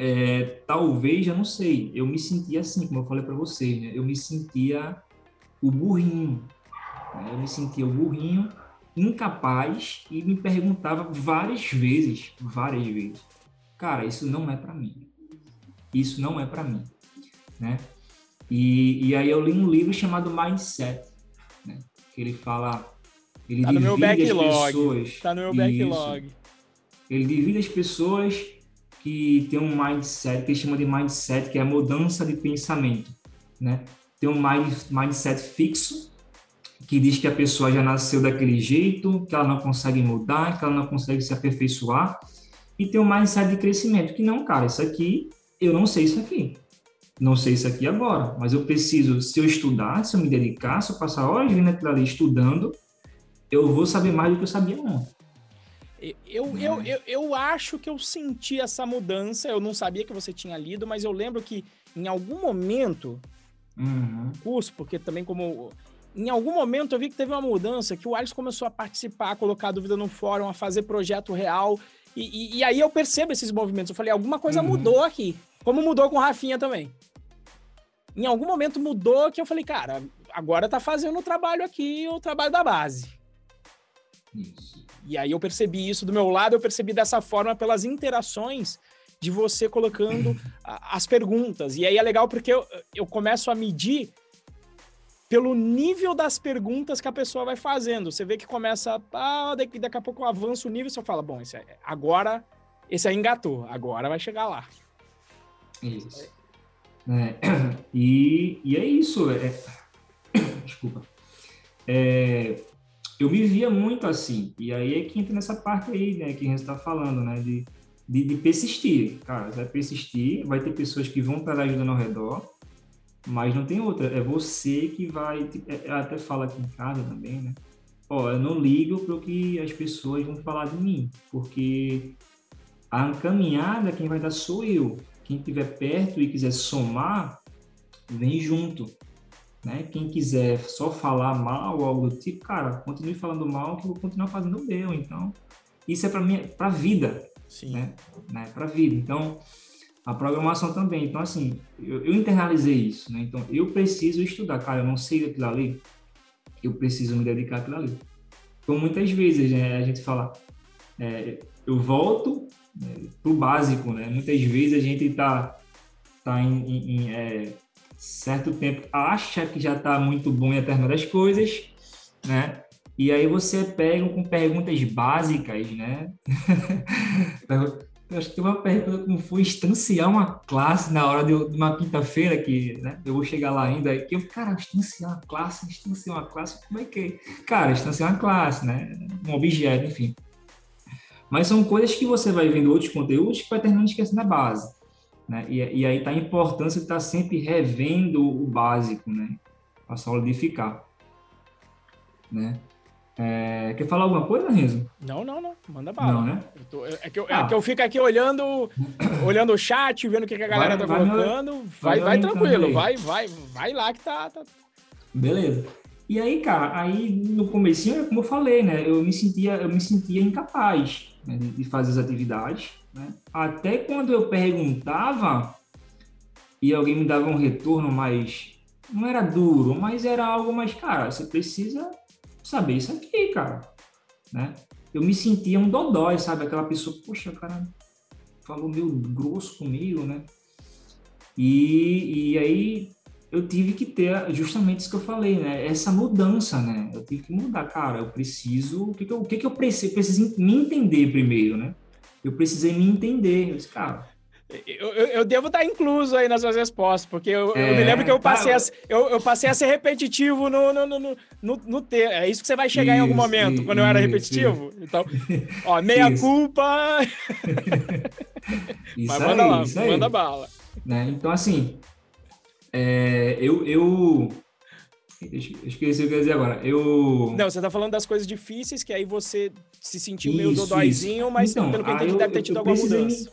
é, talvez, eu não sei, eu me sentia assim, como eu falei para vocês, né? eu me sentia o burrinho, né? eu me sentia o burrinho incapaz e me perguntava várias vezes, várias vezes, cara, isso não é para mim, isso não é para mim, né? E, e aí eu li um livro chamado Mindset, né? que ele fala, ele tá divide no meu backlog, as pessoas, tá no meu backlog. Isso, ele divide as pessoas que tem um mindset que ele chama de mindset, que é a mudança de pensamento, né? Tem um mind, mindset fixo, que diz que a pessoa já nasceu daquele jeito, que ela não consegue mudar, que ela não consegue se aperfeiçoar. E tem um mindset de crescimento, que não, cara, isso aqui, eu não sei isso aqui. Não sei isso aqui agora, mas eu preciso, se eu estudar, se eu me dedicar, se eu passar horas vindo aquilo ali estudando, eu vou saber mais do que eu sabia ontem. Eu, eu, eu, eu acho que eu senti essa mudança. Eu não sabia que você tinha lido, mas eu lembro que em algum momento, uhum. curso, porque também como em algum momento eu vi que teve uma mudança, que o Alisson começou a participar, a colocar dúvida no fórum, a fazer projeto real. E, e, e aí eu percebo esses movimentos. Eu falei, alguma coisa uhum. mudou aqui. Como mudou com o Rafinha também. Em algum momento mudou que eu falei, cara, agora tá fazendo o trabalho aqui, o trabalho da base. Isso. E aí eu percebi isso do meu lado, eu percebi dessa forma pelas interações de você colocando *clears throat* as perguntas. E aí é legal porque eu, eu começo a medir pelo nível das perguntas que a pessoa vai fazendo. Você vê que começa, ah, daqui, daqui a pouco avança o nível, você fala, bom, esse é, agora esse aí engatou, agora vai chegar lá. Isso. É, *clears throat* e, e é isso. É, *clears throat* desculpa. É, eu me via muito assim. E aí é que entra nessa parte aí, né, que a gente está falando, né, de, de, de, persistir. Cara, você vai persistir, vai ter pessoas que vão estar ajudando ao redor, mas não tem outra. É você que vai. É, até fala aqui em casa também, né? Ó, eu não ligo para o que as pessoas vão falar de mim, porque a caminhada quem vai dar sou eu. Quem estiver perto e quiser somar, vem junto. Né? Quem quiser só falar mal ou algo do tipo, cara, continue falando mal que eu vou continuar fazendo o meu. Então, isso é para mim, para vida, Sim. né? né? Para vida. Então, a programação também. Então, assim, eu, eu, internalizei isso, né? Então, eu preciso estudar. Cara, eu não sei aquilo ali, eu preciso me dedicar àquilo ali. Como muitas vezes né, a gente fala, é, eu volto né, para o básico, né? Muitas vezes a gente está tá em, em, é, certo tempo, acha que já está muito bom em determinadas coisas, né? E aí você pega com perguntas básicas, né? *laughs* Eu acho que tem uma pergunta como foi instanciar uma classe na hora de, uma quinta-feira, que né, eu vou chegar lá ainda, que eu, cara, instanciar uma classe, instanciar uma classe, como é que é? Cara, instanciar uma classe, né? Um objeto, enfim. Mas são coisas que você vai vendo outros conteúdos que vai terminando esquecendo a base. Né? E, e aí está a importância de estar tá sempre revendo o básico, né? Para solidificar. Né? É, quer falar alguma coisa, Renzo? Não, não, não. Manda bala. Não, né? Tô, é, que eu, é ah. é que eu fico aqui olhando, *coughs* olhando o chat, vendo o que, a galera vai, tá colocando. Vai, vai, vai tranquilo, vai, vai, vai lá que tá, tá. Beleza. E aí, cara, aí no começo, como eu falei, né? Eu me sentia, eu me sentia incapaz né, de fazer as atividades. Né? Até quando eu perguntava e alguém me dava um retorno mais. Não era duro, mas era algo mais, cara, você precisa saber isso aqui, cara. Né? Eu me sentia um dodói, sabe? Aquela pessoa, poxa, cara falou meio grosso comigo, né? E, e aí eu tive que ter justamente isso que eu falei, né? Essa mudança, né? Eu tive que mudar, cara. Eu preciso. O que, que eu, o que, que eu preciso? Preciso me entender primeiro, né? Eu precisei me entender. Eu disse, cara. Eu, eu, eu, devo estar incluso aí nas suas respostas, porque eu, é, eu me é, lembro que eu tá. passei, tá. a, eu, eu, passei a ser repetitivo no, no, no, no, no, no ter. É isso que você vai chegar isso, em algum momento, isso, quando eu era repetitivo. Isso. Então, *laughs* ó, meia culpa. *laughs* Mas manda aí, lá, manda bala. Né? Então, assim, é, eu, eu. Esqueci o que eu ia dizer agora. Eu... Não, você tá falando das coisas difíceis, que aí você se sentiu isso, meio dodóizinho, mas então, pelo que eu entendi, deve ter tido alguma mudança.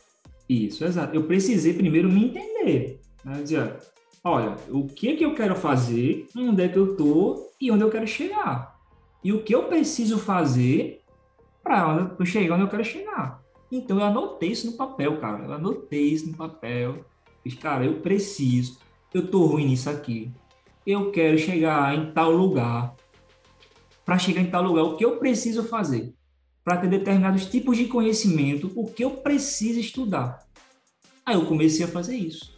Isso, exato. Eu precisei primeiro me entender. Né? Dizer, olha, o que que eu quero fazer, onde é que eu tô e onde eu quero chegar. E o que eu preciso fazer para chegar onde eu quero chegar. Então eu anotei isso no papel, cara. Eu anotei isso no papel. Fiz, cara, eu preciso eu tô ruim nisso aqui. Eu quero chegar em tal lugar. Para chegar em tal lugar, o que eu preciso fazer? Para ter determinados tipos de conhecimento, o que eu preciso estudar? Aí eu comecei a fazer isso.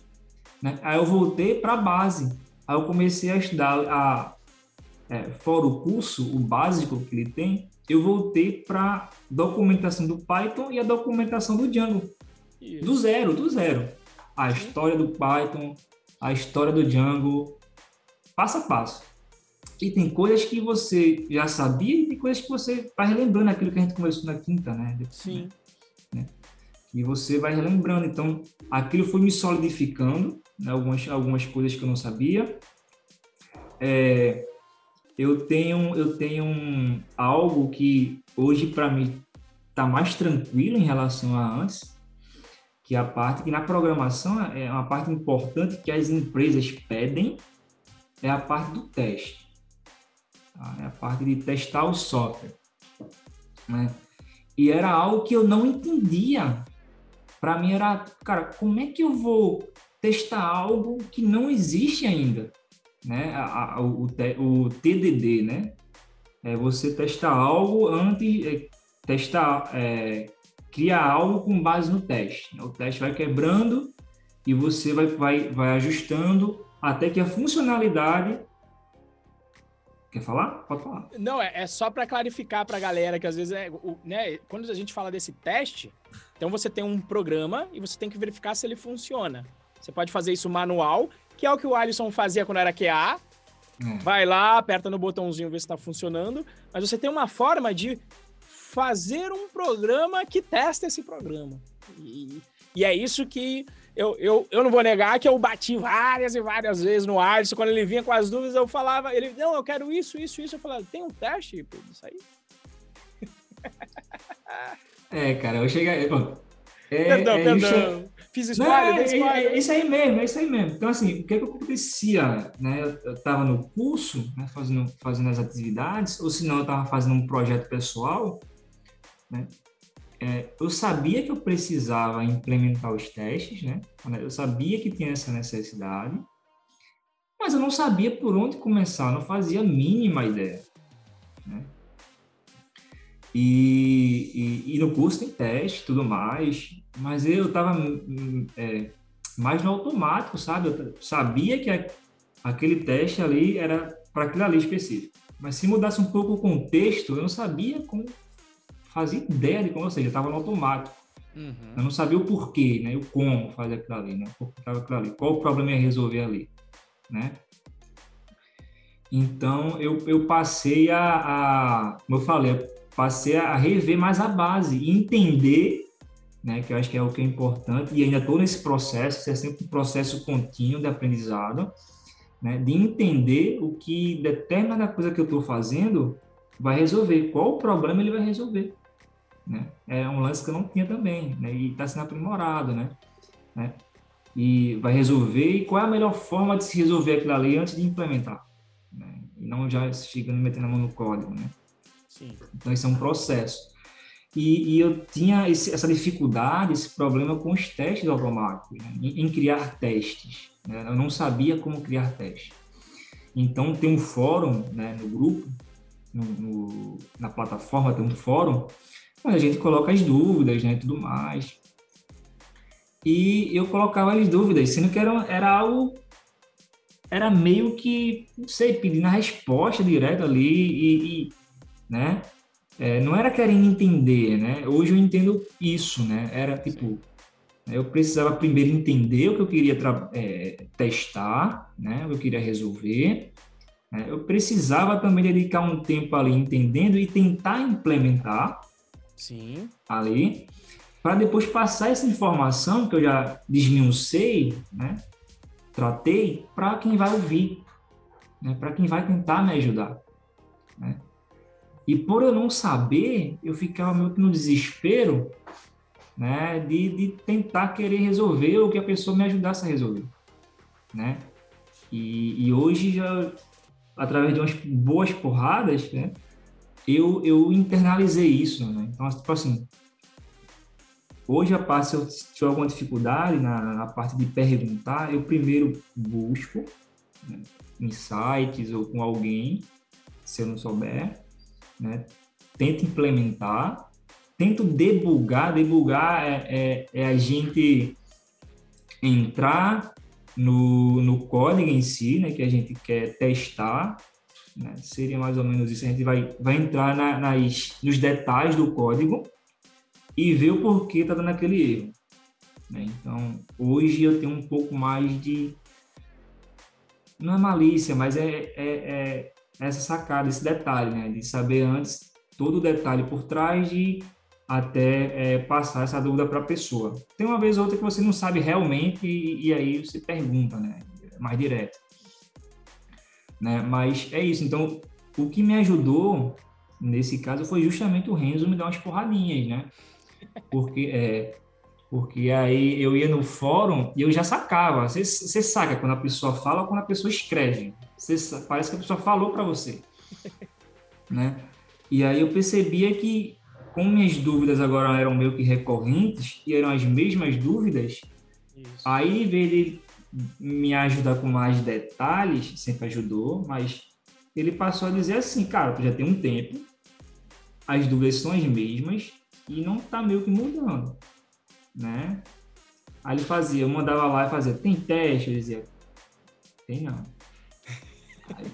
Né? Aí eu voltei para a base. Aí eu comecei a estudar, a, é, fora o curso, o básico que ele tem, eu voltei para documentação do Python e a documentação do Django. Isso. Do zero, do zero. A história do Python, a história do Django passo a passo. E tem coisas que você já sabia e tem coisas que você vai relembrando aquilo que a gente conversou na quinta, né? Sim. Né? E você vai relembrando. Então, aquilo foi me solidificando, né? algumas, algumas coisas que eu não sabia. É, eu tenho, eu tenho algo que hoje para mim está mais tranquilo em relação a antes, que é a parte que na programação é uma parte importante que as empresas pedem, é a parte do teste. Tá? É a parte de testar o software. Né? E era algo que eu não entendia. Para mim era, cara, como é que eu vou testar algo que não existe ainda? né, a, a, o, o TDD, né? É você testar algo antes, é, testar, é, criar algo com base no teste. Né? O teste vai quebrando e você vai, vai, vai ajustando até que a funcionalidade Quer falar? Pode falar. Não, é, é só para clarificar para a galera que às vezes é, o, né, quando a gente fala desse teste, então você tem um programa e você tem que verificar se ele funciona. Você pode fazer isso manual, que é o que o Alisson fazia quando era QA. É. Vai lá, aperta no botãozinho, ver se está funcionando. Mas você tem uma forma de fazer um programa que testa esse programa. E, e é isso que eu, eu, eu não vou negar que eu bati várias e várias vezes no Alisson. Quando ele vinha com as dúvidas, eu falava, ele, não, eu quero isso, isso, isso. Eu falava, tem um teste disso aí? *laughs* É, cara, eu cheguei. Bom, é, perdão, é, perdão. Fiz spoiler, é, spoiler. É, é, isso aí mesmo, é isso aí mesmo. Então, assim, o que, é que acontecia? Né? Eu estava no curso, né, fazendo, fazendo as atividades, ou se não, eu estava fazendo um projeto pessoal, né? É, eu sabia que eu precisava implementar os testes, né? Eu sabia que tinha essa necessidade, mas eu não sabia por onde começar, não fazia a mínima ideia. Né? E, e, e, no curso tem teste tudo mais, mas eu estava é, mais no automático, sabe? Eu sabia que a, aquele teste ali era para aquilo ali específico. Mas se mudasse um pouco o contexto, eu não sabia como fazia ideia de como, ou seja, estava no automático. Uhum. Eu não sabia o porquê, né? O como fazer aquilo ali, né? aquilo ali, qual o problema ia resolver ali, né? Então, eu, eu passei a, a, como eu falei, eu passei a rever mais a base e entender, né? Que eu acho que é o que é importante e ainda estou nesse processo, é sempre um processo contínuo de aprendizado, né? De entender o que determinada coisa que eu estou fazendo vai resolver, qual o problema ele vai resolver. Né? É um lance que eu não tinha também, né? E está sendo aprimorado, né? né? E vai resolver, e qual é a melhor forma de se resolver aquilo ali antes de implementar? Né? E não já chegando metendo a mão no código, né? Sim. Então, isso é um processo. E, e eu tinha esse, essa dificuldade, esse problema com os testes automáticos, né? em, em, criar testes. Né? Eu não sabia como criar testes. Então, tem um fórum né, no grupo, no, no, na plataforma tem um fórum, a gente coloca as dúvidas, né, tudo mais. E eu colocava as dúvidas, sendo que era, era algo, era meio que, não sei, pedindo a resposta direta ali e, e né, é, não era querendo entender, né, hoje eu entendo isso, né, era tipo, eu precisava primeiro entender o que eu queria é, testar, né, o que eu queria resolver, né, eu precisava também dedicar um tempo ali entendendo e tentar implementar, Sim. ali, para depois passar essa informação que eu já desmiucei, né? Tratei para quem vai ouvir, né? Para quem vai tentar me ajudar, né? E por eu não saber, eu ficava meio que no desespero, né? De, de tentar querer resolver o que a pessoa me ajudasse a resolver, né? E, e hoje já através de umas boas porradas, né? Eu, eu internalizei isso, né? Então, tipo assim, hoje a parte, se eu tiver alguma dificuldade na, na parte de perguntar, eu primeiro busco né, em sites ou com alguém, se eu não souber, né? Tento implementar, tento debugar, debugar é, é, é a gente entrar no, no código em si, né, que a gente quer testar, né? Seria mais ou menos isso. A gente vai, vai entrar na, nas, nos detalhes do código e ver o porquê está dando aquele erro. Né? Então, hoje eu tenho um pouco mais de. Não é malícia, mas é, é, é essa sacada, esse detalhe, né? De saber antes todo o detalhe por trás de até é, passar essa dúvida para a pessoa. Tem uma vez ou outra que você não sabe realmente e, e aí você pergunta, né? Mais direto né? Mas é isso. Então, o que me ajudou nesse caso foi justamente o Renzo me dar umas porradinhas, né? Porque é, porque aí eu ia no fórum e eu já sacava. Você, você saca quando a pessoa fala ou quando a pessoa escreve. Você, parece que a pessoa falou para você, *laughs* né? E aí eu percebia que como minhas dúvidas agora eram meio que recorrentes e eram as mesmas dúvidas, Isso. aí em vez de me ajudar com mais detalhes, sempre ajudou, mas ele passou a dizer assim, cara, já tem um tempo, as dúvidas são as mesmas e não tá meio que mudando, né? Aí ele fazia, eu mandava lá e fazia, tem teste? Eu dizia, tem não.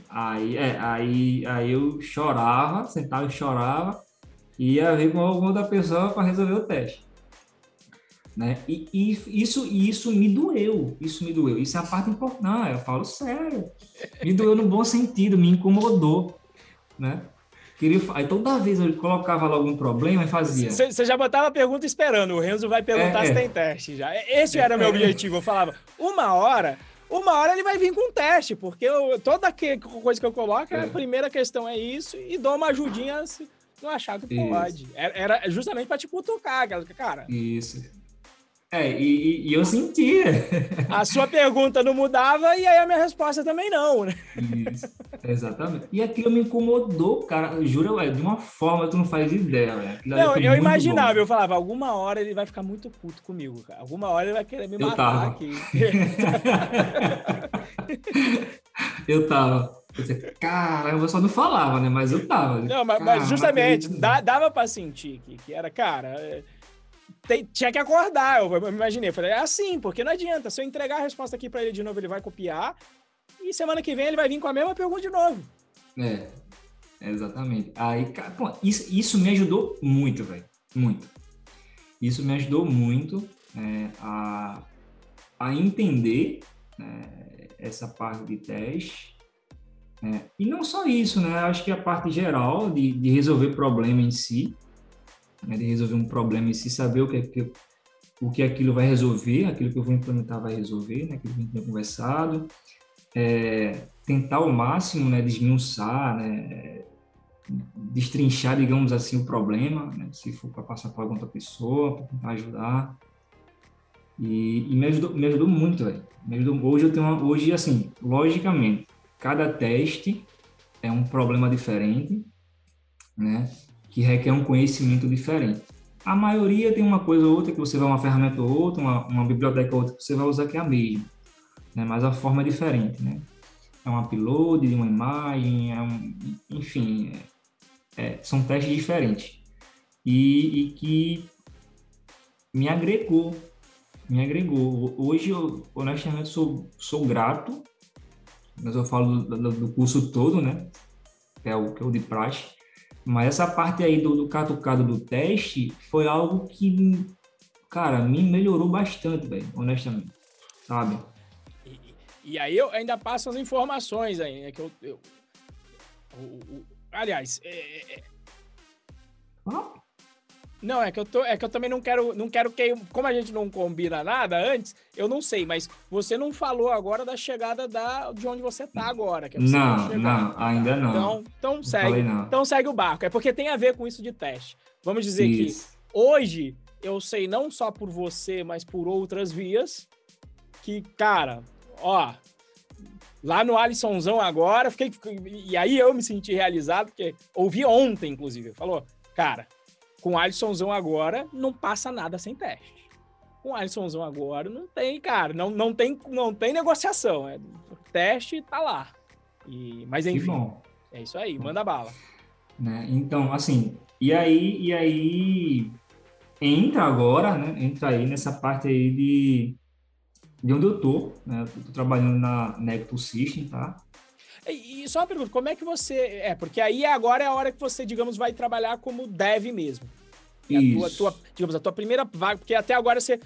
Aí, é, aí, aí eu chorava, sentava e chorava, e ia ver com alguma da pessoa para resolver o teste. Né? E, e, isso, isso me doeu, isso me doeu. Isso é a parte importante. Não, eu falo sério. Me doeu no bom sentido, me incomodou, né? Queria, aí toda vez eu colocava lá algum problema e fazia. Você já botava a pergunta esperando, o Renzo vai perguntar é, se é. tem teste já. Esse é, era meu é. objetivo. Eu falava, uma hora, uma hora ele vai vir com teste, porque eu, toda coisa que eu coloco, a é. primeira questão é isso, e dou uma ajudinha se não achar que pode. Era, justamente para te cutucar, cara. Isso. É, e, e, eu sentia. *laughs* A sua pergunta não mudava e aí a minha resposta também não, né? Isso, exatamente. E aquilo me incomodou, cara. Juro, de uma forma que tu não faz ideia, velho. Não, eu imaginava, bom. eu falava, alguma hora ele vai ficar muito puto comigo, cara. Alguma hora ele vai querer me matar *laughs* eu tava. aqui. eu tava. Cara, eu só não falava, né? Mas eu tava. Não, mas, mas justamente, dava pra sentir que, que era, cara. É tem, tinha que acordar. Eu, imaginei, eu falei, é assim, porque não adianta. Se eu entregar a resposta aqui para ele de novo, ele vai copiar. E semana que vem ele vai vir com a mesma pergunta de novo. É, exatamente. Aí, pô, isso, isso me ajudou muito, velho. Muito. Isso me ajudou muito é, a, a entender né, essa parte de teste. É, e não só isso, né? Acho que a parte geral de, de resolver problema em si né, de resolver um problema e se saber o que, é que, o que aquilo vai resolver, aquilo que eu vou implementar vai resolver, né, aquilo que a gente tem conversado, é, tentar ao máximo né, desmiuçar, né, destrinchar, digamos assim, o problema, né, se for para passar para outra pessoa, para tentar ajudar. E, e, me, ajudou, me ajudou muito, velho. Hoje eu tenho uma, hoje, assim, logicamente, cada teste é um problema diferente, né? Que requer um conhecimento diferente. A maioria tem uma coisa ou outra que você vai uma ferramenta ou outra, uma, uma biblioteca ou outra que você vai usar que é a mesma, né? mas a forma é diferente, né? É um upload de uma imagem, é um, enfim, é, é, são testes diferentes e, e, que me agregou, me agregou. Hoje eu honestamente sou, sou grato, mas eu falo do, do curso todo, né? É o que é o de praxe mas essa parte aí do, do catucado do teste foi algo que, cara, me melhorou bastante, velho, honestamente, sabe? E, e, aí eu ainda passo as informações aí, né, que eu... eu o, o, aliás, é, é... ah? Não, é que eu tô, é que eu também não quero, não quero que como a gente não combina nada antes, eu não sei, mas você não falou agora da chegada da de onde você tá agora, que é Não, não, ainda não. Então, então não segue, não. então segue o barco. É porque tem a ver com isso de teste. Vamos dizer isso. que hoje eu sei não só por você, mas por outras vias que, cara, ó, lá no Alissonzão agora, fiquei e aí eu me senti realizado porque ouvi ontem inclusive, falou, cara, com o Alissonzão agora, não passa nada sem teste. Com o Alissonzão agora, não tem, cara, não, não, tem, não tem negociação. É, teste tá lá. E, mas enfim, é isso aí, manda bala. Né? Então, assim, e aí, e aí entra agora, né? Entra aí nessa parte aí de, de onde eu tô, né? Eu tô trabalhando na Necto System, tá? E só uma pergunta, como é que você. É, porque aí agora é a hora que você, digamos, vai trabalhar como dev mesmo. É. A tua, tua, digamos, a tua primeira vaga, porque até agora você,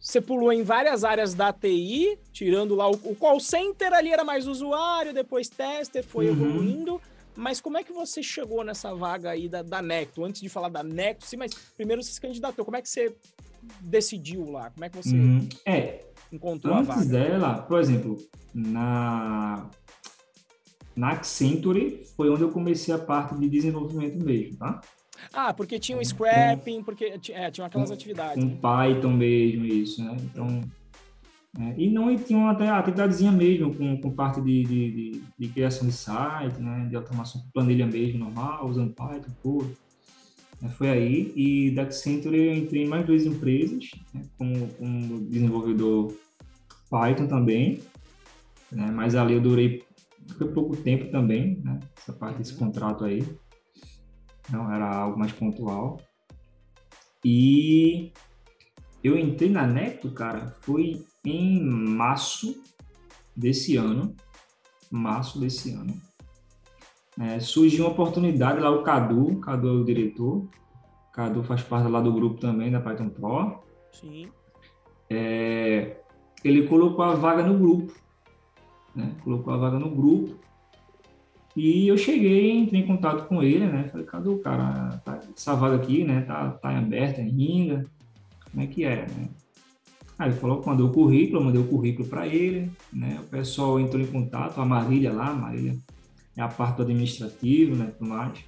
você pulou em várias áreas da TI, tirando lá o, o call center ali era mais usuário, depois tester, foi uhum. evoluindo. Mas como é que você chegou nessa vaga aí da, da Necto? Antes de falar da Necto, sim, mas primeiro você se candidatou. Como é que você decidiu lá? Como é que você uhum. é, encontrou a vaga? Antes dela, por exemplo, na na Accenture foi onde eu comecei a parte de desenvolvimento mesmo, tá? Ah, porque tinha um scrapping, porque é, tinha aquelas com, atividades. Com né? Python mesmo, isso, né? Então, é, e não e tinha até a atividadezinha mesmo, com, com parte de, de, de, de, criação de site, né? De automação com planilha mesmo, normal, usando Python, tudo. É, foi aí, e da Accenture eu entrei em mais duas empresas, né? como, como desenvolvedor Python também, né? Mas ali eu durei foi pouco tempo também, né? Essa parte desse uhum. contrato aí. Não era algo mais pontual. E eu entrei na Neto, cara, foi em março desse ano. Março desse ano. É, surgiu uma oportunidade lá, o Cadu, Cadu é o diretor. Cadu faz parte lá do grupo também, da Python Pro. Sim. É, ele colocou a vaga no grupo. Né? Colocou a vaga no grupo. E eu cheguei, entrei em contato com ele, né? Falei, cadê o cara? Tá, essa vaga aqui, né? Tá, tá aberta ainda. Como é que é, né? Aí ele falou, mandou o currículo, eu mandei o currículo para ele, né? O pessoal entrou em contato, a Marília lá, a Marília é a parte do administrativo, né? Tudo mais.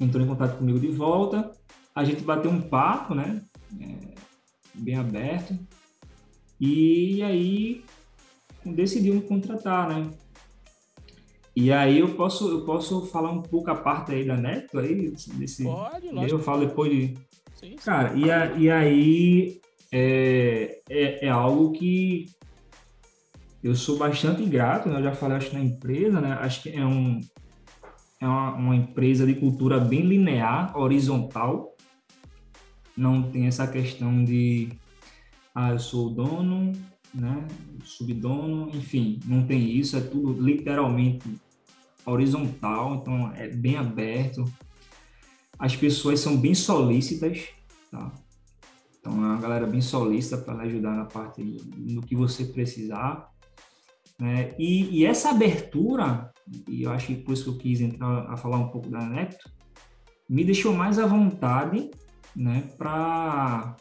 Entrou em contato comigo de volta. A gente bateu um papo, né? É, bem aberto. E aí decidiu me contratar, né? E aí eu posso, eu posso falar um pouco a parte aí da Neto aí? Desse, Pode, lógico. Eu falo depois de... Sim, sim. Cara, e, a, e aí é, é, é, algo que eu sou bastante grato, né? Eu já falei, acho, na empresa, né? Acho que é, um, é uma, uma empresa de cultura bem linear, horizontal. Não tem essa questão de, ah, eu sou o dono, né? Subdono, enfim, não tem isso, é tudo literalmente horizontal, então é bem aberto. As pessoas são bem solícitas, tá? Então é uma galera bem solícita para ajudar na parte no que você precisar. Né? E, e, essa abertura, e eu acho que por isso que eu quis entrar a falar um pouco da Neto, me deixou mais à vontade né, para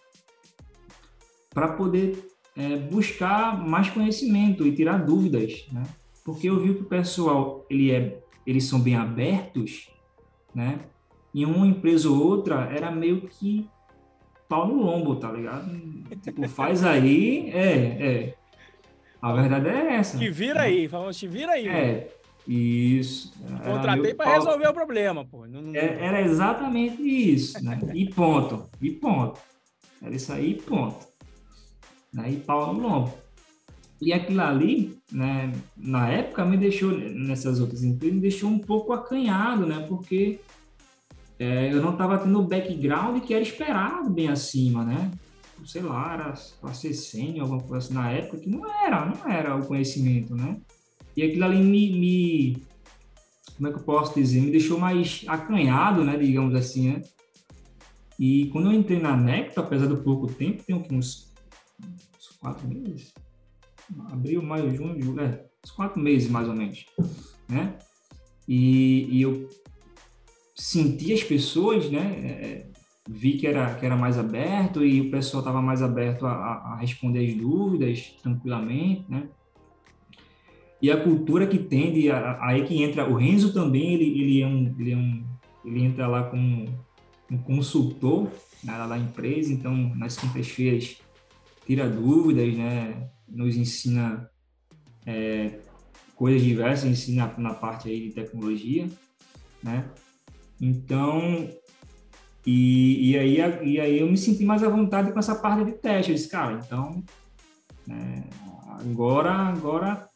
poder é, buscar mais conhecimento e tirar dúvidas, né? Porque eu vi que o pessoal, ele é, eles são bem abertos, né? Em uma empresa ou outra, era meio que pau no lombo, tá ligado? Tipo, faz aí, é, é. A verdade é essa. Te vira aí, falamos, te vira aí. É, isso. Contratei para resolver o problema, pô. Não, não... É, era exatamente isso, né? E ponto, e ponto. Era isso aí, ponto né, e pau no lombo. E aquilo ali, né, na época, me deixou, nessas outras empresas, me deixou um pouco acanhado, né, porque é, eu não estava tendo o background que era esperado bem acima, né? Sei lá, era para ser sênior, alguma coisa assim, na época, que não era, não era o conhecimento, né? E aquilo ali me, me como é que eu posso dizer, me deixou mais acanhado, né, digamos assim, né? E quando eu entrei na Necto, apesar do pouco tempo, tem uns quatro meses? Abril, maio, junho, julho, é, uns quatro meses mais ou menos, né? E, e eu senti as pessoas, né? É, vi que era, que era mais aberto e o pessoal estava mais aberto a, a, responder as dúvidas tranquilamente, né? E a cultura que tende, aí que entra, o Renzo também, ele, ele, é um, ele, é um, ele entra lá como um consultor né, lá da empresa, então nas quintas-feiras tira dúvidas, né? Nos ensina é, coisas diversas, ensina na parte aí de tecnologia, né? Então, e, e, aí, e aí eu me senti mais à vontade com essa parte de teste. Eu disse, cara, então, é, agora, agora,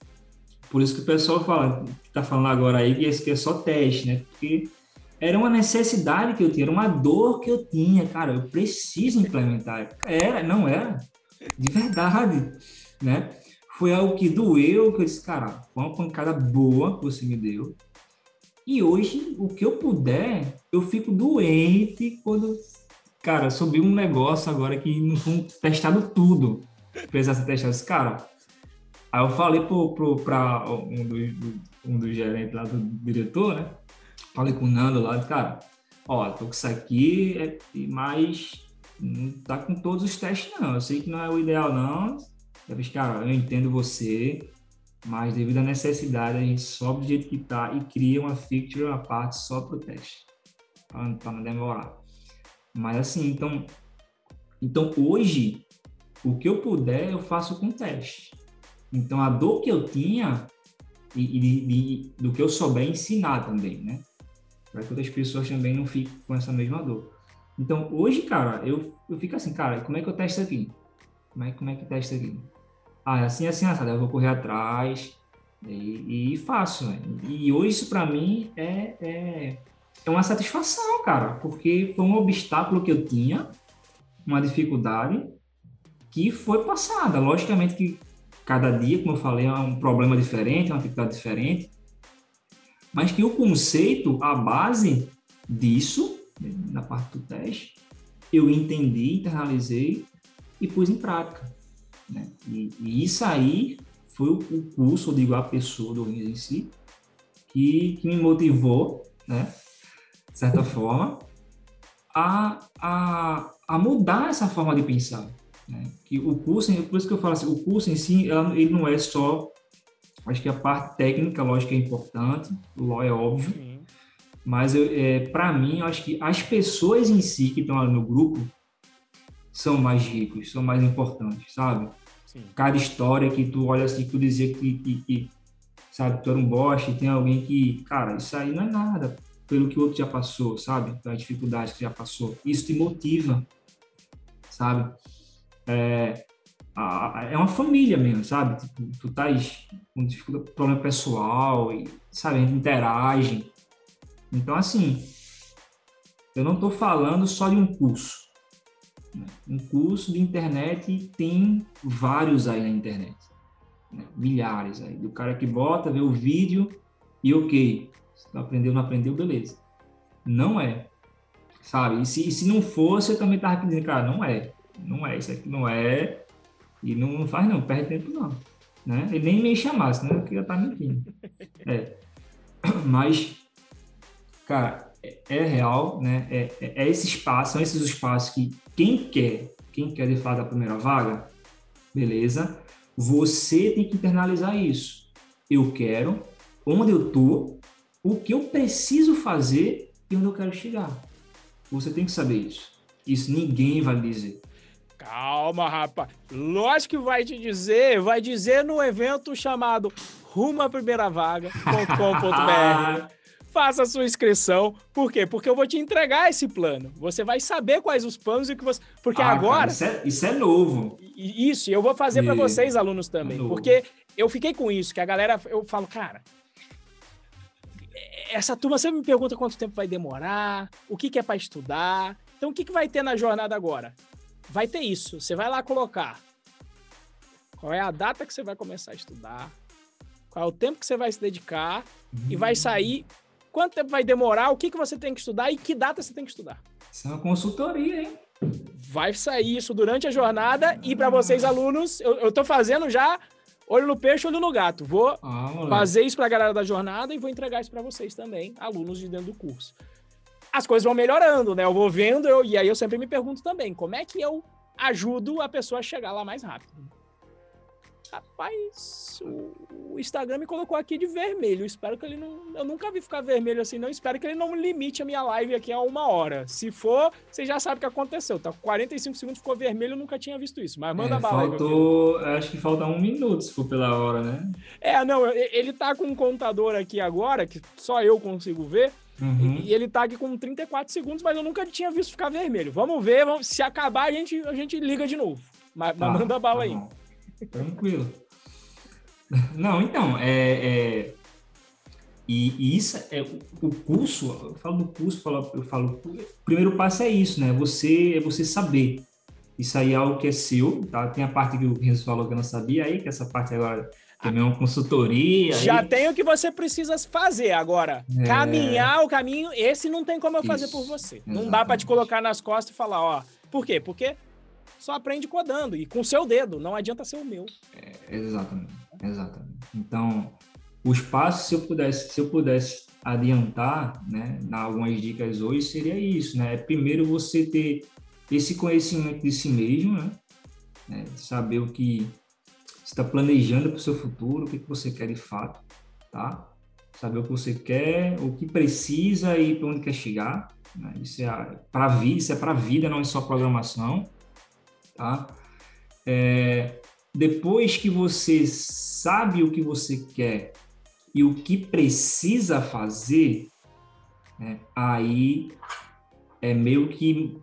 por isso que o pessoal fala, tá falando agora aí que esse que é só teste, né? Porque era uma necessidade que eu tinha, era uma dor que eu tinha, cara, eu preciso implementar. Era, não era de verdade, né? Foi algo que doeu, que eu disse, cara, foi uma pancada boa que você me deu. E hoje, o que eu puder, eu fico doente quando, cara, subiu um negócio agora que não foi testado tudo. Precisasse testar esse cara. Aí eu falei pro, pro, pra um dos, um dos gerentes lá do diretor, né? Falei com o Nando lá, cara, ó, tô com isso aqui, é, mas não tá com todos os testes, não. Eu sei que não é o ideal, não. Eu cara, eu entendo você, mas devido à necessidade, a gente sobe do jeito que tá e cria uma feature à parte só para o teste, para não demorar. Mas assim, então, então hoje, o que eu puder, eu faço com teste. Então, a dor que eu tinha e, e, e do que eu souber ensinar também, né? Para que outras pessoas também não fiquem com essa mesma dor. Então, hoje, cara, eu, eu fico assim, cara, como é que eu testo aqui? Como é, como é que testa aqui? Ah, é assim, assim, assim, eu vou correr atrás e, e faço. Né? E hoje isso para mim é, é, é uma satisfação, cara, porque foi um obstáculo que eu tinha, uma dificuldade que foi passada. Logicamente que cada dia, como eu falei, é um problema diferente, é uma dificuldade diferente, mas que o conceito, a base disso, na parte do teste, eu entendi, internalizei e pus em prática. Né? E, e, isso aí foi o, curso, eu digo, a pessoa do Rins em si, que, que me motivou, né, de certa forma, a, a, a mudar essa forma de pensar. Né? Que o curso, por isso que eu falo assim, o curso em si, ela, ele não é só, acho que a parte técnica, lógico, é importante, o LOL é óbvio, Sim. Mas é, para mim, eu acho que as pessoas em si que estão lá no grupo são mais ricos, são mais importantes, sabe? Sim. Cada história que tu olha assim, que tu dizia que, que, que sabe, tu era um bosta, tem alguém que, cara, isso aí não é nada pelo que o outro já passou, sabe? Pelas dificuldades que já passou. Isso te motiva, sabe? É, a, é uma família mesmo, sabe? Tipo, tu tá com dificuldade, problema pessoal, e, sabe? Interagem. Então, assim, eu não estou falando só de um curso. Né? Um curso de internet tem vários aí na internet. Né? Milhares aí. Do cara que bota, vê o vídeo e ok. Aprendeu, não aprendeu, beleza. Não é. Sabe? E se, e se não fosse, eu também tava dizendo, cara, não é. Não é. Isso aqui não é. E não faz não, perde tempo não. Né? Ele nem me chamasse, né? Porque já tá mentindo. É. Mas, cara, é, é real, né? É, é, é esse espaço, são esses espaços que quem quer, quem quer de fato a primeira vaga, beleza, você tem que internalizar isso. Eu quero, onde eu tô, o que eu preciso fazer e onde eu quero chegar. Você tem que saber isso. Isso ninguém vai dizer. Calma, rapaz. Lógico que vai te dizer, vai dizer no evento chamado Rumo à Primeira Vaga.com.br. *laughs* faça a sua inscrição. Por quê? Porque eu vou te entregar esse plano. Você vai saber quais os planos e que você. Porque ah, agora. Cara, isso, é, isso, é, novo. Isso, eu vou fazer para vocês, alunos, também. É porque eu fiquei com isso, que a galera. Eu falo, cara. Essa turma sempre me pergunta quanto tempo vai demorar, o que, que é para estudar. Então, o que, que vai ter na jornada agora? Vai ter isso. Você vai lá colocar qual é a data que você vai começar a estudar, qual é o tempo que você vai se dedicar, e vai sair quanto tempo vai demorar, o que, que você tem que estudar e que data você tem que estudar. Isso é uma consultoria, hein? Vai sair isso durante a jornada e para vocês alunos, eu, tô fazendo já olho no peixe, olho no gato. Vou ah, fazer isso para a galera da jornada e vou entregar isso para vocês também, alunos de dentro do curso. As coisas vão melhorando, né? Eu vou vendo eu, e aí eu sempre me pergunto também, como é que eu ajudo a pessoa a chegar lá mais rápido? Rapaz, o Instagram me colocou aqui de vermelho. Espero que ele não. Eu nunca vi ficar vermelho assim, não. Espero que ele não limite a minha live aqui a uma hora. Se for, você já sabe o que aconteceu. Tá 45 segundos, ficou vermelho, eu nunca tinha visto isso. Mas manda é, bala Faltou. Acho que falta um minuto se for pela hora, né? É, não, ele tá com um contador aqui agora, que só eu consigo ver. Uhum. E ele tá aqui com 34 segundos, mas eu nunca tinha visto ficar vermelho. Vamos ver, vamos, se acabar, a gente, a gente liga de novo. Mas, tá, manda bala tá aí. Bom. Tranquilo. *laughs* Não, então, é, é e, e, isso é o curso, eu falo do curso, eu falo, eu falo, o primeiro passo é isso, né? Você é você saber. Isso aí é algo que é seu, tá? Tem a parte que o Renzo falou que eu não sabia aí, que essa parte agora também é uma consultoria. Já aí. tem o que você precisa fazer agora. É... Caminhar o caminho, esse não tem como eu fazer isso, por você. Exatamente. Não dá para te colocar nas costas e falar, ó, por quê? Porque só aprende codando e com o seu dedo, não adianta ser o meu. É, exatamente, exatamente. Então, os passos, se eu pudesse, se eu pudesse adiantar, né, dar algumas dicas hoje, seria isso, né? Primeiro você ter esse conhecimento de si mesmo, né? né saber o que está planejando para o seu futuro, o que, que você quer de fato, tá? Saber o que você quer, o que precisa e para onde quer chegar. Né? Isso é para vida, isso é para vida, não é só programação tá? É, depois que você sabe o que você quer e o que precisa fazer, né, aí é meio que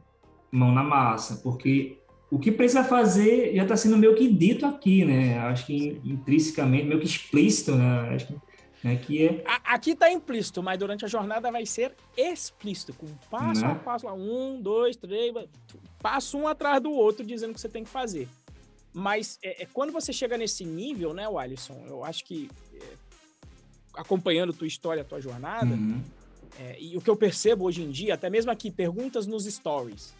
mão na massa, porque o que precisa fazer já está sendo meio que dito aqui, né? Acho que intrinsecamente, meio que explícito, né? Acho que, né, que é... Aqui está implícito, mas durante a jornada vai ser explícito, com passo né? a passo, lá, um, dois, três, passo um atrás do outro, dizendo o que você tem que fazer. Mas é, é quando você chega nesse nível, né, Alisson, eu acho que é, acompanhando tua história, tua jornada, uhum. é, e o que eu percebo hoje em dia, até mesmo aqui, perguntas nos stories,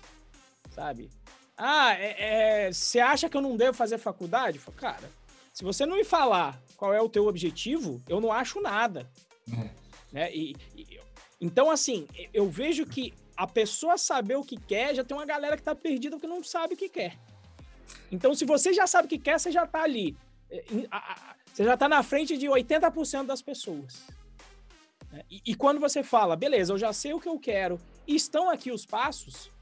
sabe? Ah, é, é, você acha que eu não devo fazer faculdade? Falo, cara, se você não me falar qual é o teu objetivo, eu não acho nada. É. Né? E, e, então, assim, eu vejo que a pessoa saber o que quer, já tem uma galera que tá perdida porque não sabe o que quer. Então, se você já sabe o que quer, você já tá ali. É, você já tá na frente de 80% das pessoas. Né? E, e quando você fala, beleza, eu já sei o que eu quero, e estão aqui os passos,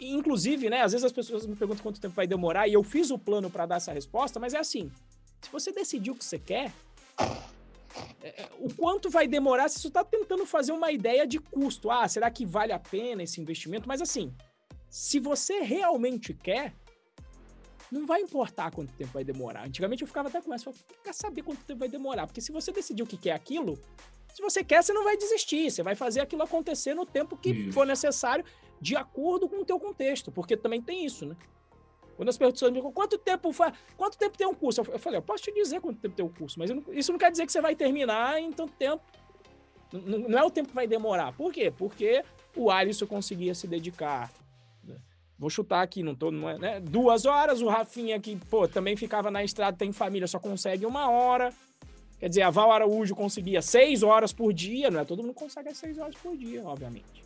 inclusive, né, às vezes as pessoas me perguntam quanto tempo vai demorar e eu fiz o plano para dar essa resposta, mas é assim: se você decidiu o que você quer, é, é o quanto vai demorar se você está tentando fazer uma ideia de custo. Ah, será que vale a pena esse investimento? Mas assim, se você realmente quer, não vai importar quanto tempo vai demorar. Antigamente eu ficava até com essa, quer saber quanto tempo vai demorar, porque se você decidiu que quer aquilo, se você quer, você não vai desistir, você vai fazer aquilo acontecer no tempo que isso. for necessário de acordo com o teu contexto, porque também tem isso, né? Quando as pessoas me perguntam quanto tempo fa... quanto tempo tem um curso, eu falei, eu posso te dizer quanto tempo tem um curso, mas não... isso não quer dizer que você vai terminar em tanto tempo. Não, não é o tempo que vai demorar. Por quê? Porque o Alisson conseguia se dedicar. Né? Vou chutar aqui, não tô, não é, né? Duas horas, o Rafinha que, pô, também ficava na estrada, tem família, só consegue uma hora. Quer dizer, a Val Araújo conseguia seis horas por dia, não é? Todo mundo consegue seis horas por dia, obviamente.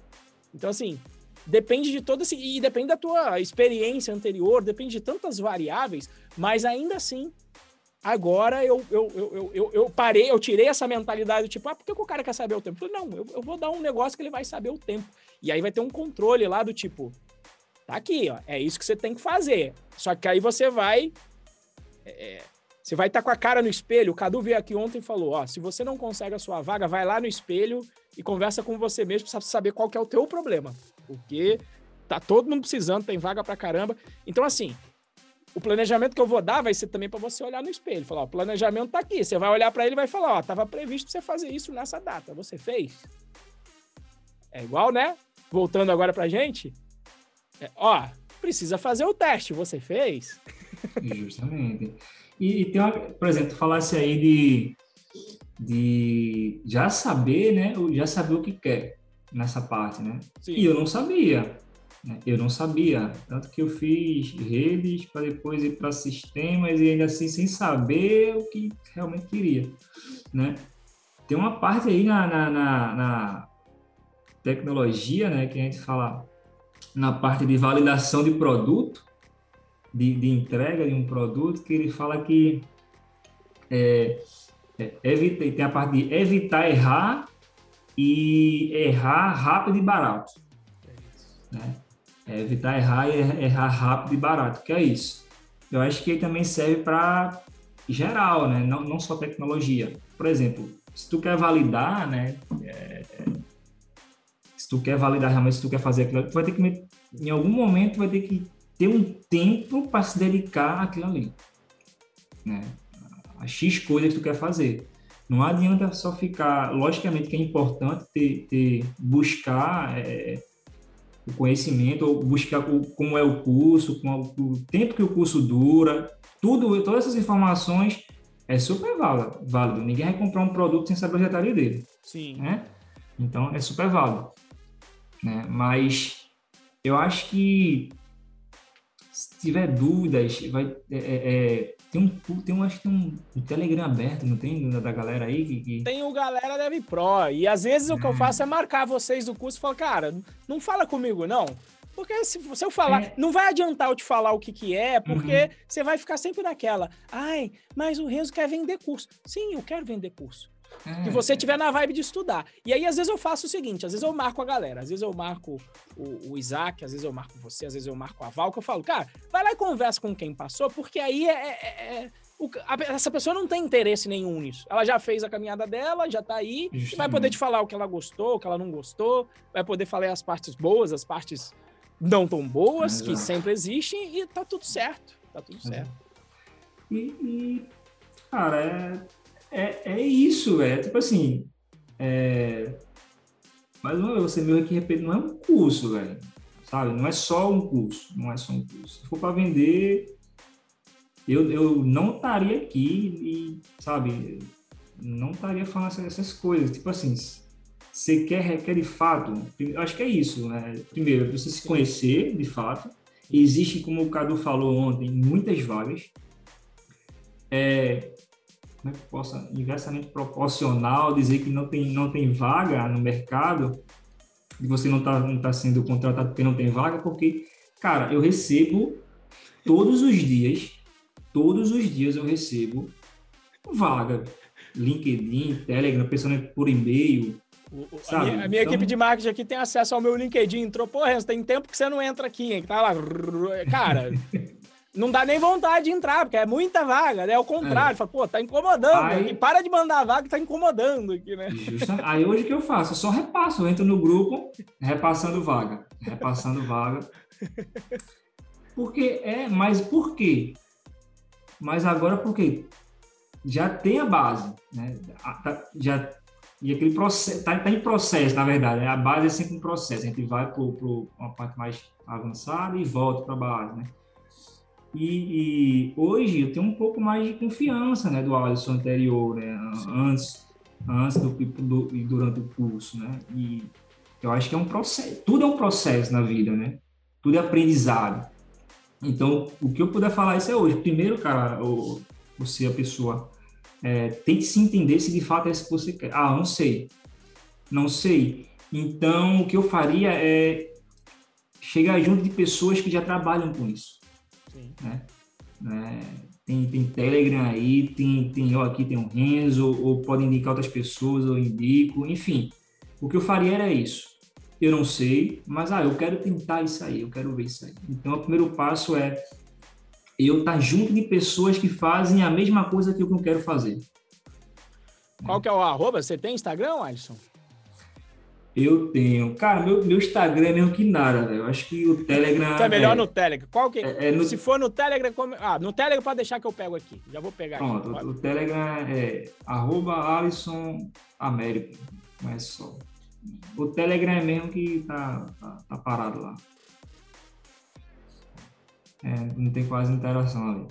Então, assim, depende de esse. E depende da tua experiência anterior, depende de tantas variáveis, mas ainda assim, agora eu, eu, eu, eu, eu parei, eu tirei essa mentalidade, tipo, ah, por que o cara quer saber o tempo? Eu falei, não, eu, eu vou dar um negócio que ele vai saber o tempo. E aí vai ter um controle lá do tipo, tá aqui, ó, é isso que você tem que fazer. Só que aí você vai. É, você vai estar tá com a cara no espelho. O Cadu veio aqui ontem e falou: ó, se você não consegue a sua vaga, vai lá no espelho e conversa com você mesmo para saber qual que é o teu problema porque tá todo mundo precisando, tem vaga pra caramba. Então, assim, o planejamento que eu vou dar vai ser também para você olhar no espelho. Falar, ó, o planejamento tá aqui. Você vai olhar para ele e vai falar, ó, tava previsto você fazer isso nessa data. Você fez? É igual, né? Voltando agora pra gente. É, ó, precisa fazer o teste. Você fez? *laughs* Justamente. E, e tem uma, por exemplo, falasse aí de, de já saber, né? Já saber o que quer nessa parte, né? Sim. E eu não sabia. Né? Eu não sabia. Tanto que eu fiz redes para depois ir para sistemas e ainda assim sem saber o que realmente queria, né? Tem uma parte aí na, na, na, na tecnologia, né? Que a gente fala na parte de validação de produto, de, de entrega de um produto, que ele fala que é, é, evita, tem a parte de evitar errar e errar rápido e barato. Né? É evitar errar e errar rápido e barato, que é isso. Eu acho que também serve para geral, né? não, não só tecnologia. Por exemplo, se tu quer validar, né? É, se tu quer validar realmente, se tu quer fazer aquilo, tu vai ter que, em algum momento, vai ter que ter um tempo para se dedicar àquilo ali. Né? A X coisas que tu quer fazer. Não adianta só ficar. Logicamente que é importante ter, ter buscar é, o conhecimento, ou buscar o, como é o curso, o, o tempo que o curso dura, tudo, todas essas informações é super válido. válido. Ninguém vai comprar um produto sem saber o detalhe dele. Sim. Né? Então é super válido. Né? Mas eu acho que se tiver dúvidas, vai, é, é, é tem um, tem um, acho que tem um, um Telegram aberto, não tem? Da galera aí que. que... Tem o Galera Deve Pro. E às vezes o que eu é. faço é marcar vocês do curso e falar, cara, não fala comigo, não. Porque se, se eu falar, é. não vai adiantar eu te falar o que que é, porque uhum. você vai ficar sempre naquela. Ai, mas o Renzo quer vender curso. Sim, eu quero vender curso. Que você tiver na vibe de estudar. E aí, às vezes, eu faço o seguinte: às vezes eu marco a galera, às vezes eu marco o, o Isaac, às vezes eu marco você, às vezes eu marco a Val, que eu falo, cara, vai lá e conversa com quem passou, porque aí é, é, é, é essa pessoa não tem interesse nenhum nisso. Ela já fez a caminhada dela, já tá aí, vai poder te falar o que ela gostou, o que ela não gostou, vai poder falar as partes boas, as partes não tão boas, Exato. que sempre existem, e tá tudo certo. Tá tudo certo. E, e cara, é, é, é isso, é tipo assim. É, mais uma vez, você meio que repete, não é um curso, velho. Sabe? Não é só um curso. Não é só um curso. Se for para vender, eu, eu não estaria aqui e, sabe, não estaria falando essas, coisas. Tipo assim, você quer, quer de fato, acho que é isso, né? Primeiro, você se conhecer de fato. Existe, como o Cadu falou ontem, muitas vagas. É, como é que possa inversamente proporcional dizer que não tem, não tem vaga no mercado e você não está não tá sendo contratado porque não tem vaga, porque, cara, eu recebo todos os dias, todos os dias eu recebo vaga. LinkedIn, Telegram, pensando por e-mail, a minha, a minha então... equipe de marketing aqui tem acesso ao meu LinkedIn. Entrou, porra, tem tempo que você não entra aqui, hein? Tá lá. Cara, *laughs* não dá nem vontade de entrar, porque é muita vaga, né? É o contrário. É. Fala, pô, tá incomodando. Aí... Para de mandar vaga, tá incomodando aqui, né? Justa. Aí hoje o que eu faço? Eu só repasso. Eu entro no grupo, repassando vaga. Repassando vaga. Porque é, mas por quê? Mas agora porque já tem a base, né? Tá, já e aquele processo, está tá em processo, na verdade, né? a base é sempre um processo, a gente vai para uma parte mais avançada e volta para a base, né? E, e, hoje eu tenho um pouco mais de confiança, né, do Alisson anterior, né, antes, antes do, do, e durante o curso, né, e eu acho que é um processo, tudo é um processo na vida, né, tudo é aprendizado. Então, o que eu puder falar isso é hoje. Primeiro, cara, você, a pessoa, é, tem que se entender se de fato é isso que você quer. Ah, não sei. Não sei. Então, o que eu faria é chegar junto de pessoas que já trabalham com isso. Né? É, tem, tem Telegram aí, tem, tem eu aqui, tem o Renzo, ou pode indicar outras pessoas, eu indico, enfim. O que eu faria era isso. Eu não sei, mas ah, eu quero tentar isso aí, eu quero ver isso aí. Então, o primeiro passo é eu estar tá junto de pessoas que fazem a mesma coisa que eu quero fazer. Qual que é o arroba? Você tem Instagram, Alisson? Eu tenho. Cara, meu, meu Instagram é mesmo que nada, velho. Eu acho que o Telegram. é melhor é... no Telegram. Qual que é? é no... Se for no Telegram. Como... Ah, no Telegram pode deixar que eu pego aqui. Já vou pegar Pronto, aqui. O, o Telegram é arroba Alisson Américo. Não é só. O Telegram é mesmo que tá, tá, tá parado lá. É, não tem quase interação ali.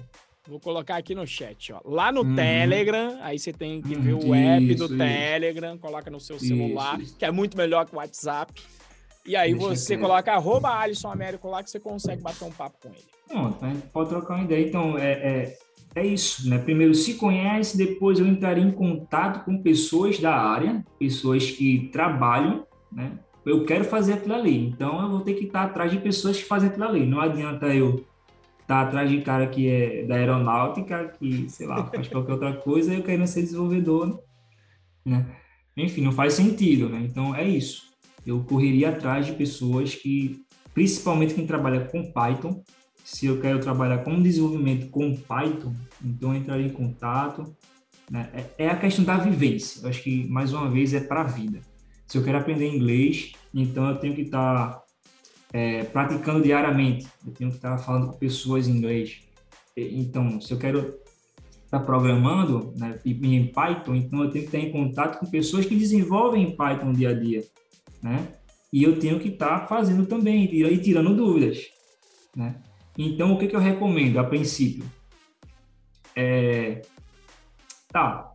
Vou colocar aqui no chat, ó. Lá no uhum. Telegram, aí você tem que ver o app isso, do isso. Telegram, coloca no seu celular, isso, que é muito melhor que o WhatsApp. E aí Deixa você coloca arroba Alisson Américo lá que você consegue bater um papo com ele. Pronto, pode trocar uma ideia. Então, é, é, é isso, né? Primeiro se conhece, depois eu entraria em contato com pessoas da área, pessoas que trabalham, né? Eu quero fazer aquilo ali, então eu vou ter que estar atrás de pessoas que fazem aquilo ali. Não adianta eu tá atrás de cara que é da aeronáutica, que, sei lá, faz qualquer outra coisa, e eu quero ser desenvolvedor, né? Enfim, não faz sentido, né? Então, é isso. Eu correria atrás de pessoas que, principalmente quem trabalha com Python, se eu quero trabalhar com desenvolvimento com Python, então eu entraria em contato. Né? É, é a questão da vivência. Eu acho que, mais uma vez, é para a vida. Se eu quero aprender inglês, então eu tenho que estar tá é, praticando diariamente. Eu tenho que estar falando com pessoas em inglês. Então, se eu quero estar programando né, em Python, então eu tenho que estar em contato com pessoas que desenvolvem em Python dia a dia, né? E eu tenho que estar fazendo também e tirando dúvidas, né? Então, o que, que eu recomendo a princípio? É, tá,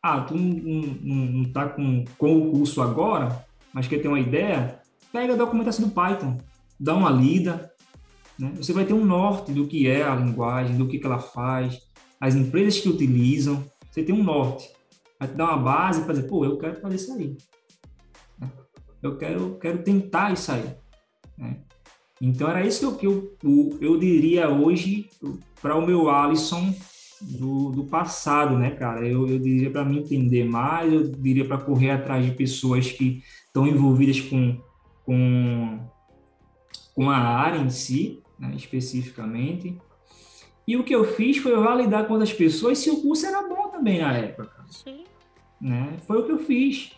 ah, tu não, não, não tá com, com o curso agora, mas quer ter uma ideia, pega a documentação do Python, dá uma lida, né? você vai ter um norte do que é a linguagem, do que, que ela faz, as empresas que utilizam, você tem um norte. Vai te dar uma base para dizer, pô, eu quero fazer isso aí. Né? Eu quero, quero tentar isso aí. Né? Então era isso que eu, que eu, eu diria hoje para o meu Alisson do, do passado, né, cara? Eu, eu diria para me entender mais, eu diria para correr atrás de pessoas que estão envolvidas com, com com a área em si, né, especificamente. E o que eu fiz foi validar com outras pessoas se o curso era bom também na época. Sim. Né? Foi o que eu fiz.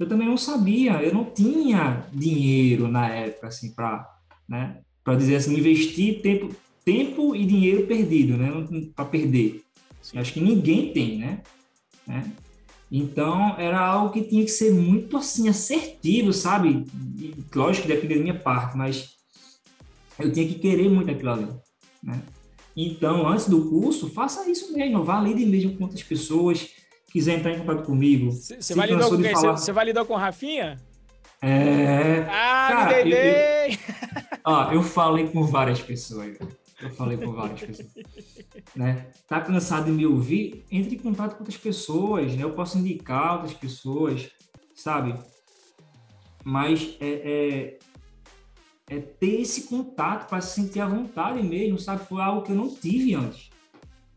Eu também não sabia, eu não tinha dinheiro na época assim para né? Para dizer assim, investir tempo, tempo e dinheiro perdido, né? Para perder. Sim. Acho que ninguém tem, né? né? Então, era algo que tinha que ser muito, assim, assertivo, sabe? E, lógico que depende da minha parte, mas eu tinha que querer muito aquilo ali, né? Então, antes do curso, faça isso mesmo, valide mesmo com outras pessoas, quiser entrar em contato comigo. Você vai, lidar com falar... Vai lidar com o Rafinha? É. Ah, cara, me eu, eu, *laughs* ó, eu falei com várias pessoas. Eu falei com várias pessoas. Né? Tá cansado de me ouvir? Entre em contato com outras pessoas, né? Eu posso indicar outras pessoas, sabe? Mas é, é, é ter esse contato para se sentir à vontade mesmo, sabe? Foi algo que eu não tive antes,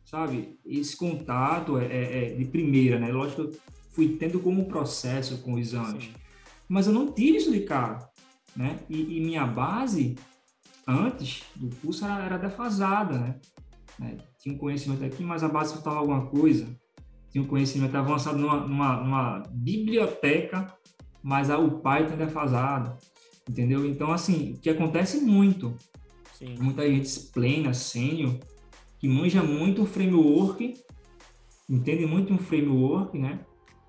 sabe? Esse contato é, é, é de primeira, né? Lógico que eu fui tendo como processo com os anos, mas eu não tive isso de cara, né? E, e minha base antes do curso era, era defasada, né? É, tinha um conhecimento aqui, mas a base faltava alguma coisa. Tinha um conhecimento avançado numa, numa, numa biblioteca, mas o Python defasado, entendeu? Então, assim, que acontece muito. Sim. Muita gente plena, sênior, que manja muito um framework, entende muito um framework, né?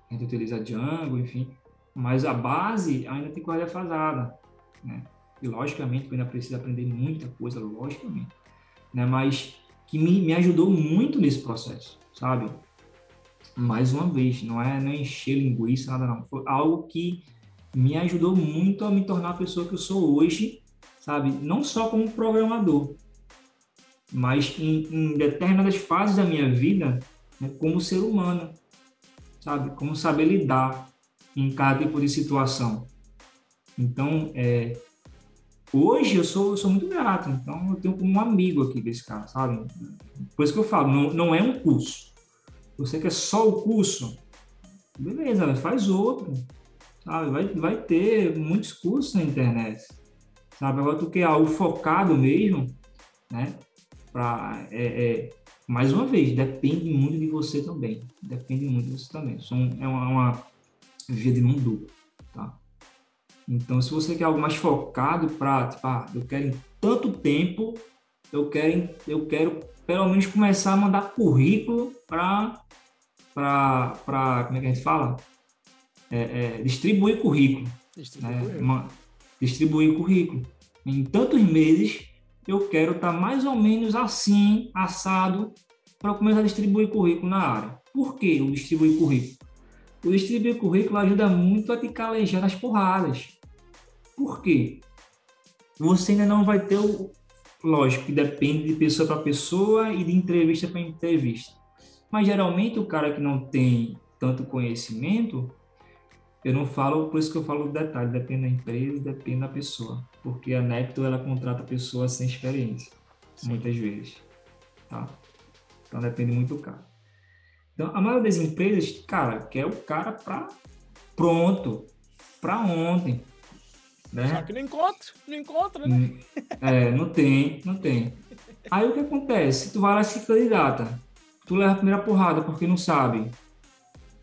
A gente utiliza Django, enfim, mas a base ainda tem coisa defasada, né? E logicamente ainda preciso aprender muita coisa, logicamente, né? Mas que me, me ajudou muito nesse processo, sabe? Mais uma vez, não é, não encher linguiça, nada não. Foi algo que me ajudou muito a me tornar a pessoa que eu sou hoje, sabe? Não só como programador, mas em, em determinadas fases da minha vida, né, como ser humano, sabe? Como saber lidar em cada tipo de situação. Então, é, Hoje eu sou, eu sou muito grato, então eu tenho como um amigo aqui desse cara, sabe? Por isso que eu falo, não, não é um curso. Você quer só o curso? Beleza, faz outro, sabe? Vai, vai ter muitos cursos na internet, sabe? Agora tu quer algo focado mesmo, né? Pra, é, é, mais uma vez, depende muito de você também. Depende muito de você também. é uma, uma via de mão dupla, tá? Então, se você quer algo mais focado para, tipo, ah, eu quero em tanto tempo, eu quero, eu quero pelo menos começar a mandar currículo para, para, como é que a gente fala? É, é, distribuir currículo. Distribuir. Né? distribuir currículo. Em tantos meses, eu quero estar tá mais ou menos assim, assado, para começar a distribuir currículo na área. Por que o distribuir currículo? O distribuir currículo ajuda muito a te calejar nas porradas. Por quê? Você ainda não vai ter o. Lógico que depende de pessoa para pessoa e de entrevista para entrevista. Mas geralmente o cara que não tem tanto conhecimento, eu não falo, por isso que eu falo do detalhe, depende da empresa, depende da pessoa. Porque a Nepto, ela contrata pessoas sem experiência, Sim. muitas vezes. Tá? Então depende muito do cara. Então, a maioria das empresas, cara, quer o cara para pronto, para ontem. Né? Só que não encontra, não encontra, né? Hum, é, não tem, não tem. Aí o que acontece? Tu vai lá e se candidata. Tu leva a primeira porrada porque não sabe.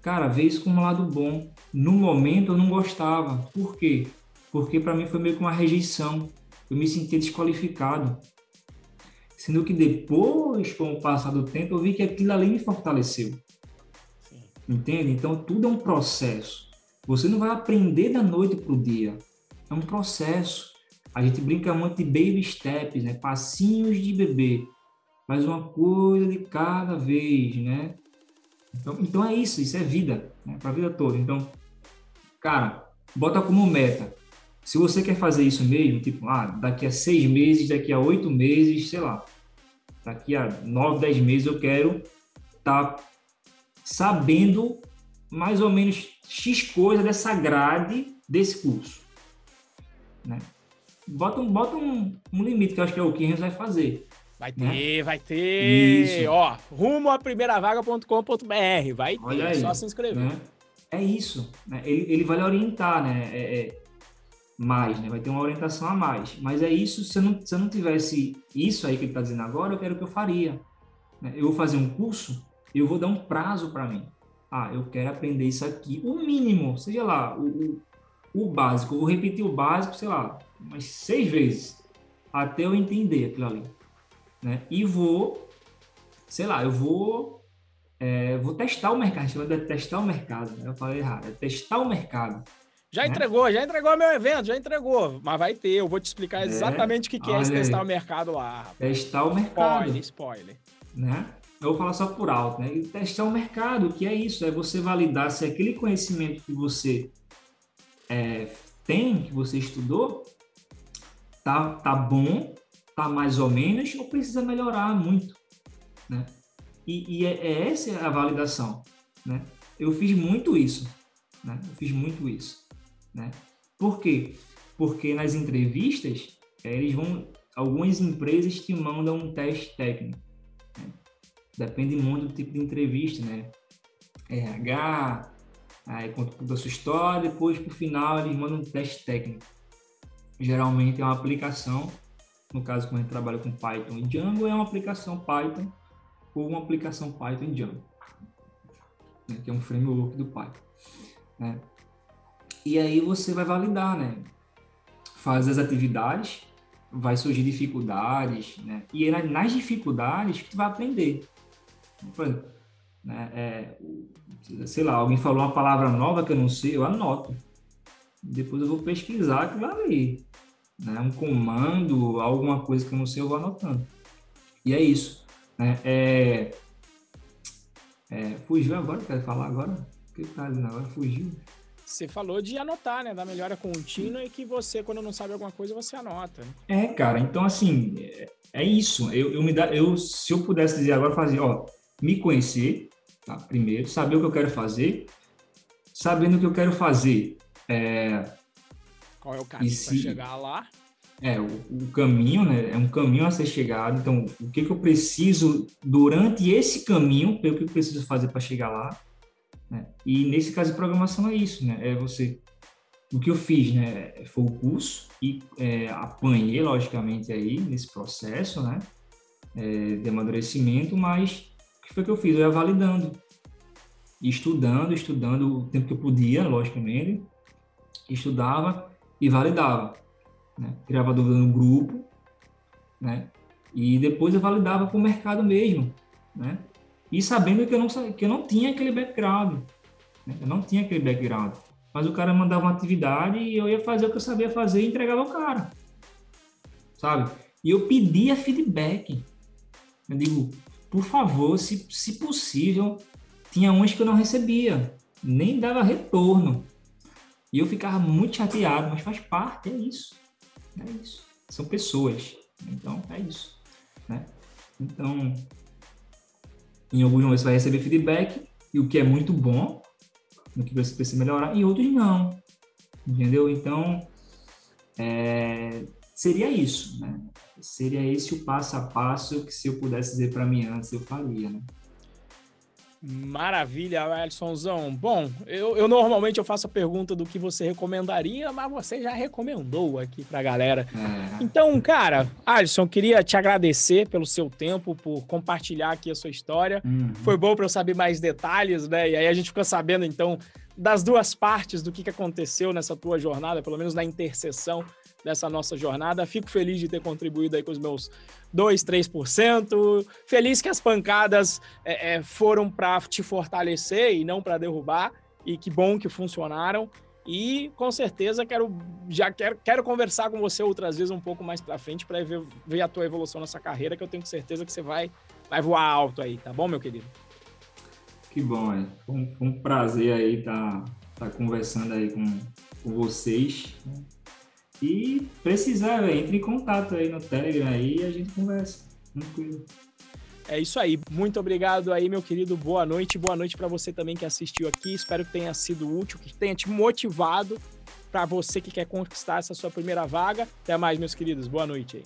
Cara, vê isso como um lado bom. No momento eu não gostava. Por quê? Porque para mim foi meio que uma rejeição. Eu me sentia desqualificado. Sendo que depois, com o passar do tempo, eu vi que aquilo ali me fortaleceu. Sim. Entende? Então tudo é um processo. Você não vai aprender da noite para o dia é um processo. A gente brinca muito de baby steps, né? Passinhos de bebê. Faz uma coisa de cada vez, né? Então, então é isso, isso é vida, né? para a vida toda. Então, cara, bota como meta. Se você quer fazer isso mesmo, tipo, ah, daqui a seis meses, daqui a oito meses, sei lá, daqui a nove, dez meses eu quero estar tá sabendo mais ou menos X coisa dessa grade desse curso né? Bota, um, bota um, um limite, que eu acho que é o que a gente vai fazer. Vai ter, né? vai ter. Isso. Ó, rumo a primeiravaga.com.br. Vai ter, Olha aí, só se inscrever. Né? É isso. Né? Ele, ele vai orientar, né? É, é, mais, né? Vai ter uma orientação a mais. Mas é isso, se eu não, se eu não tivesse isso aí que ele está dizendo agora, eu quero que eu faria. Né? Eu vou fazer um curso, eu vou dar um prazo para mim. Ah, eu quero aprender isso aqui. O mínimo, seja lá, o, o básico. Eu vou repetir o básico, sei lá, umas seis vezes. até eu entender aquilo ali, né? E vou, sei lá, eu vou, é, vou testar o mercado, chama de testar o mercado, né? eu falei errado, é testar o mercado. Já né? entregou, já entregou meu evento, já entregou, mas vai ter, eu vou te explicar é, exatamente é, o que, que é esse testar o mercado lá. Testar o mercado. Spoiler, spoiler. Né? Eu vou falar só por alto, né? E testar o mercado, que é isso, é você validar se aquele conhecimento que você é, tem, que você estudou, tá, tá bom, tá mais ou menos, ou precisa melhorar muito, né? E, e é, é essa a validação, né? Eu fiz muito isso, né? Eu fiz muito isso, né? Por quê? Porque nas entrevistas, é, eles vão, algumas empresas te mandam um teste técnico, né? Depende muito do tipo de entrevista, né? RH, aí conta um pouco da sua história, depois, por final, eles mandam um teste técnico. Geralmente é uma aplicação, no caso, quando a gente trabalha com Python e Django, é uma aplicação Python ou uma aplicação Python e Django, né? que é um framework do Python. Né? E aí você vai validar, né? Faz as atividades, vai surgir dificuldades, né? E é nas dificuldades que tu vai aprender. Por exemplo, né, é, sei lá, alguém falou uma palavra nova que eu não sei, eu anoto. Depois eu vou pesquisar aquilo ali. Né, um comando, alguma coisa que eu não sei, eu vou anotando. E é isso. Né, é, é, fugiu agora, quer falar agora? O que tá ali agora? Fugiu. Você falou de anotar, né? Da melhora contínua e que você, quando não sabe alguma coisa, você anota. É, cara, então assim, é, é isso. Eu, eu me dá, eu, se eu pudesse dizer agora, fazer, ó, me conhecer, tá? primeiro, saber o que eu quero fazer, sabendo o que eu quero fazer. É... Qual é o caminho para chegar lá? É, o, o, caminho, né? É um caminho a ser chegado. Então, o que, que eu preciso durante esse caminho, o que eu preciso fazer para chegar lá. Né? E nesse caso de programação é isso, né? É você o que eu fiz, né, foi o curso e é, apanhei, logicamente, aí nesse processo, né, é, de amadurecimento, mas que foi que eu fiz? Eu ia validando, estudando, estudando o tempo que eu podia, logicamente, estudava e validava. Né? Criava dúvida no grupo, né? E depois eu validava com o mercado mesmo, né? E sabendo que eu não, que eu não tinha aquele background, né? eu não tinha aquele background. Mas o cara mandava uma atividade e eu ia fazer o que eu sabia fazer e entregava ao cara, sabe? E eu pedia feedback. Eu digo, por favor, se, se possível, tinha uns que eu não recebia, nem dava retorno. E eu ficava muito chateado, mas faz parte, é isso. É isso. São pessoas. Então, é isso. Né? Então, em alguns momentos você vai receber feedback, e o que é muito bom, no que você precisa melhorar, e outros não. Entendeu? Então, é, seria isso, né? Seria esse o passo a passo que se eu pudesse dizer para mim antes, eu faria, né? Maravilha, Elsonzão. Bom, eu, eu, normalmente eu faço a pergunta do que você recomendaria, mas você já recomendou aqui pra galera. É. Então, cara, Alisson, queria te agradecer pelo seu tempo, por compartilhar aqui a sua história. Uhum. Foi bom para eu saber mais detalhes, né? E aí a gente ficou sabendo, então, das duas partes do que, que aconteceu nessa tua jornada, pelo menos na interseção dessa nossa jornada. Fico feliz de ter contribuído aí com os meus 2, 3%. Feliz que as pancadas é, é, foram para te fortalecer e não para derrubar. E que bom que funcionaram. E com certeza quero já quero, quero conversar com você outras vezes um pouco mais para frente para ver, ver a tua evolução nessa carreira, que eu tenho certeza que você vai, vai voar alto aí, tá bom, meu querido? Que bom, é. Foi um, foi um prazer aí estar tá, tá conversando aí com, com vocês. E precisar, entre em contato aí no Telegram aí e a gente conversa. Tranquilo. É isso aí. Muito obrigado aí, meu querido. Boa noite. Boa noite para você também que assistiu aqui. Espero que tenha sido útil, que tenha te motivado para você que quer conquistar essa sua primeira vaga. Até mais, meus queridos. Boa noite aí.